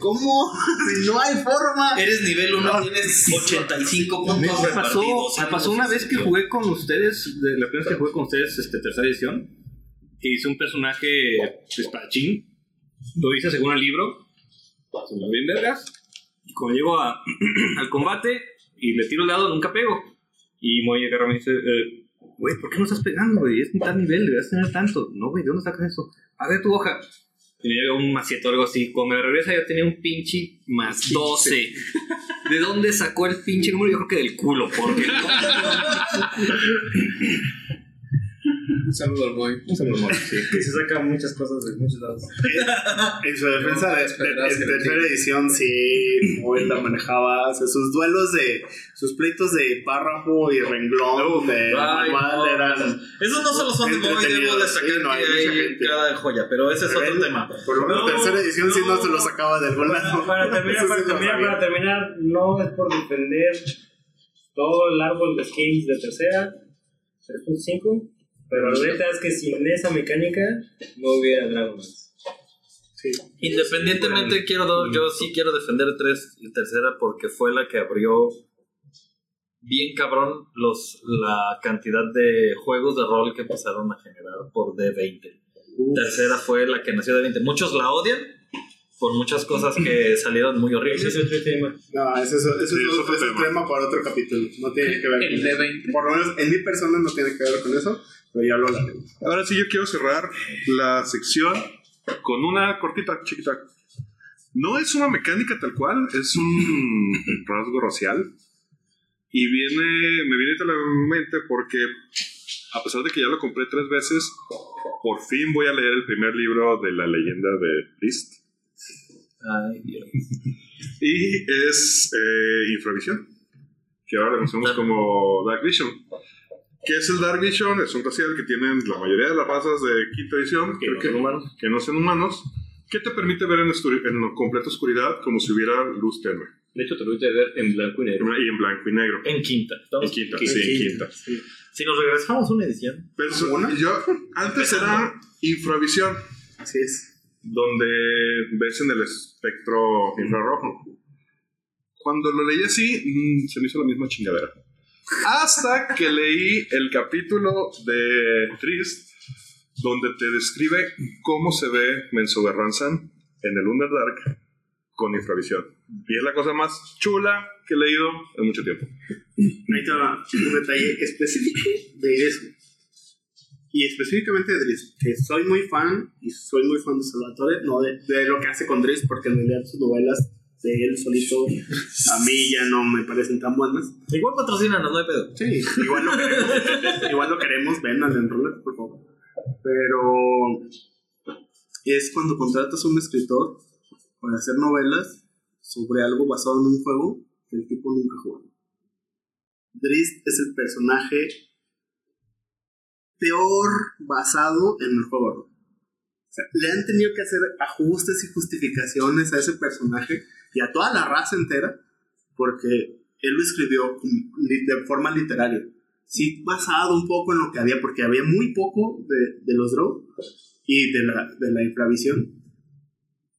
¿cómo? No hay forma. Eres nivel 1, tienes 85 puntos Me pasó, me pasó una vez que jugué con ustedes, de la primera vez que jugué con ustedes, este, tercera edición, que hice un personaje espadachín, lo hice según el libro, se me bien vergas, y cuando llego a- al combate y le tiro el dado, nunca pego. Y Moy agarra me dice, eh, güey, ¿por qué no estás pegando, güey? Es tal nivel, deberías tener tanto. No, güey, ¿de dónde sacas eso? A ver tu hoja. Y me llega un macieto o algo así. Cuando me regresa yo tenía un pinche más 12. ¿De dónde sacó el pinche número? Yo creo que del culo, porque... Un saludo al Moy. Un saludo, Moy, sí. Que se saca muchas cosas de muchos lados. En su defensa de, de- en tercera edición, sí, Moy la manejaba. O sea, sus duelos de. sus pleitos de párrafo y renglón de Ay, manual no, eran. Esos no solo son de Moy, debo sí, no, hay que mucha hay gente. cada joya, pero ese es otro tema. Por lo menos No, tercera edición sí no se lo sacaba de algún Para, lado. para terminar, para terminar, para terminar, no es por defender todo el árbol de skills de tercera, 3.5, pero la neta es que sin esa mecánica no hubiera Dragonlance. Independientemente, quiero yo sí quiero defender tres y tercera porque fue la que abrió bien cabrón los la cantidad de juegos de rol que empezaron a generar por D20. Tercera fue la que nació de 20. Muchos la odian por muchas cosas que salieron muy Ese horribles. es otro tema. No, eso, es- eso Sí, es es otro otro ese tema. tema para otro capítulo. No tiene que ver El con eso. D20. Por lo menos en mi persona no tiene que ver con eso, pero ya lo hablaremos. Ahora sí, yo quiero cerrar la sección con una cortita, chiquita. No es una mecánica tal cual, es un rasgo racial. Y viene, me viene a la mente porque, a pesar de que ya lo compré tres veces, por fin voy a leer el primer libro de la leyenda de Beast. Ay, Dios. Y es eh, Infravisión, que ahora le conocemos como Dark Vision. ¿Qué es el Dark Vision? Es un racial que tienen la mayoría de las razas de quinta edición, Que no que, humanos. que no son humanos, que te permite ver en, en completa oscuridad como si hubiera luz tenue. De hecho, te lo voy a ver en blanco y negro. Y en blanco y negro. En quinta. En Estamos- quinta, sí, en quinta. Si nos regresamos una edición. Pero eso- yo, antes era Infravisión, Así es. donde ves en el espectro infrarrojo. Cuando lo leí así, mm, se me hizo la misma chingadera. Hasta que leí el capítulo de Trist, donde te describe cómo se ve Mensoberranzan en el Underdark con infravisión. Y es la cosa más chula que he leído en mucho tiempo. Ahí te va un detalle específico de eso. Y específicamente de Driss, que soy muy fan, y soy muy fan de Salvatore, no de, de lo que hace con Driss, porque en realidad sus novelas de él solito a mí ya no me parecen tan buenas. Igual patrocínanos, no hay pedo. Sí, igual lo queremos, igual lo queremos, ven al enroller, por favor. Pero es cuando contratas a un escritor para hacer novelas sobre algo basado en un juego que el tipo nunca jugó. Drist es el personaje peor basado en el juego. O sea, le han tenido que hacer ajustes y justificaciones a ese personaje y a toda la raza entera porque él lo escribió de forma literaria. Sí, basado un poco en lo que había, porque había muy poco de, de los Drow y de la, de la infravisión.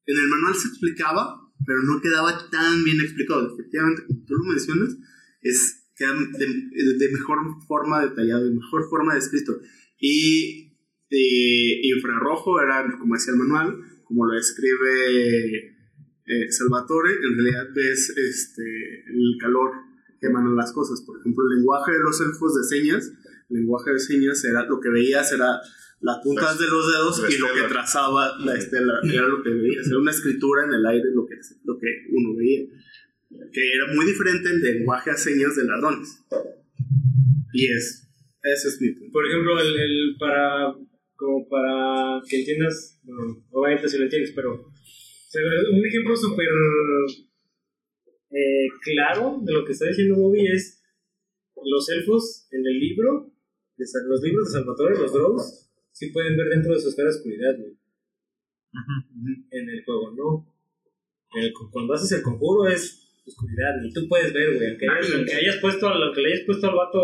En el manual se explicaba, pero no quedaba tan bien explicado. Efectivamente, como tú lo mencionas, es de, de mejor forma detallado, de mejor forma descrito. Y eh, infrarrojo era, como decía el manual, como lo escribe eh, Salvatore, en realidad ves este, el calor que emanan las cosas. Por ejemplo, el lenguaje de los elfos de señas, el lenguaje de señas era lo que veías era las puntas de los dedos y lo que trazaba la estela, era lo que veías, era una escritura en el aire lo que, lo que uno veía, que era muy diferente el lenguaje a señas de ladrones. Y es, ese es mi punto. Por ejemplo, el, el para como para que entiendas, bueno, obviamente si lo entiendes, pero sea, un ejemplo súper eh, claro de lo que está diciendo Bobby es los elfos en el libro, de los libros de Salvatore, los Drows, sí pueden ver dentro de su esfera de oscuridad, güey. En el juego, no. El- cuando haces el conjuro es oscuridad, y tú puedes ver, güey. Aunque, hayas- aunque hayas puesto, al- aunque le hayas puesto al vato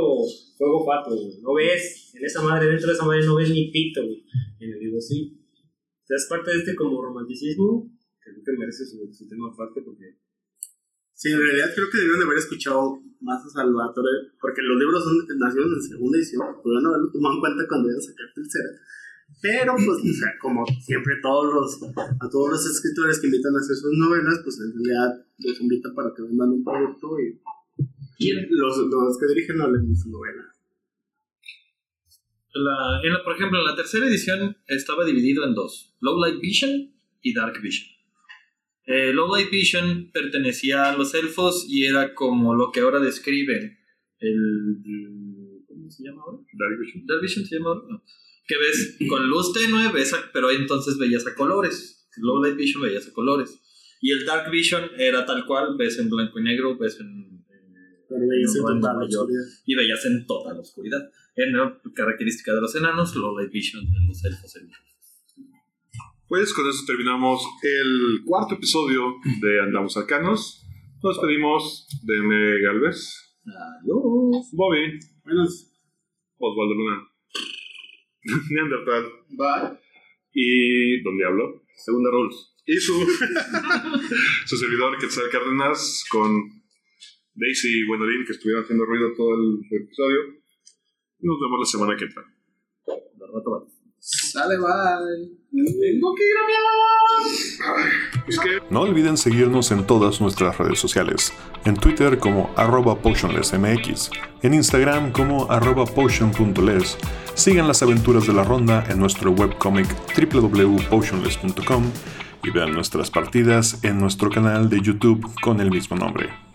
fuego fato, güey. No ves, en esa madre, dentro de esa madre no ves ni pito, güey. En el libro sí. O sea, es parte de este como romanticismo, creo que merece su, su tema aparte, porque Sí, en realidad creo que debieron de haber escuchado más a Salvatore, porque los libros son, nacieron en segunda edición, pudieron haberlo tomado en cuenta cuando iban a sacar tercera. Pero, pues, o sea, como siempre todos los, a todos los escritores que invitan a hacer sus novelas, pues en realidad los invitan para que vendan un producto y, y los, los que dirigen hablen de su novela. La- en la- por ejemplo, en la tercera edición estaba dividido en dos: Low Light Vision y Dark Vision. Eh, Low Light Vision pertenecía a los elfos y era como lo que ahora describen el. ¿Cómo se llama ahora? Dark Vision. ¿Dark Vision se llama ahora? No. que ves con luz tenue, ves a- pero entonces veías a colores. Low Light Vision veías a colores. Y el Dark Vision era tal cual, ves en blanco y negro, ves en... eh, Pero veías en en total oscuridad. y veías en toda la oscuridad. Era característica de los enanos, Low Light Vision de los elfos. elfos. Pues con eso terminamos el cuarto episodio de Andamos Arcanos. Nos despedimos de M. Galvez, Adiós. Bobby, Buenas. Osvaldo Luna, Neandertal Bye. y Don Diablo, Segunda Rules. Y su, su servidor Quetzal Cárdenas con Daisy y Gwendolyn que estuvieron haciendo ruido todo el episodio. Y nos vemos la semana que entra. Es que No olviden seguirnos en todas nuestras redes sociales. En Twitter como arroba potionlessmx, en Instagram como arroba potion.les. Sigan las aventuras de la ronda en nuestro webcomic www.potionless.com y vean nuestras partidas en nuestro canal de YouTube con el mismo nombre.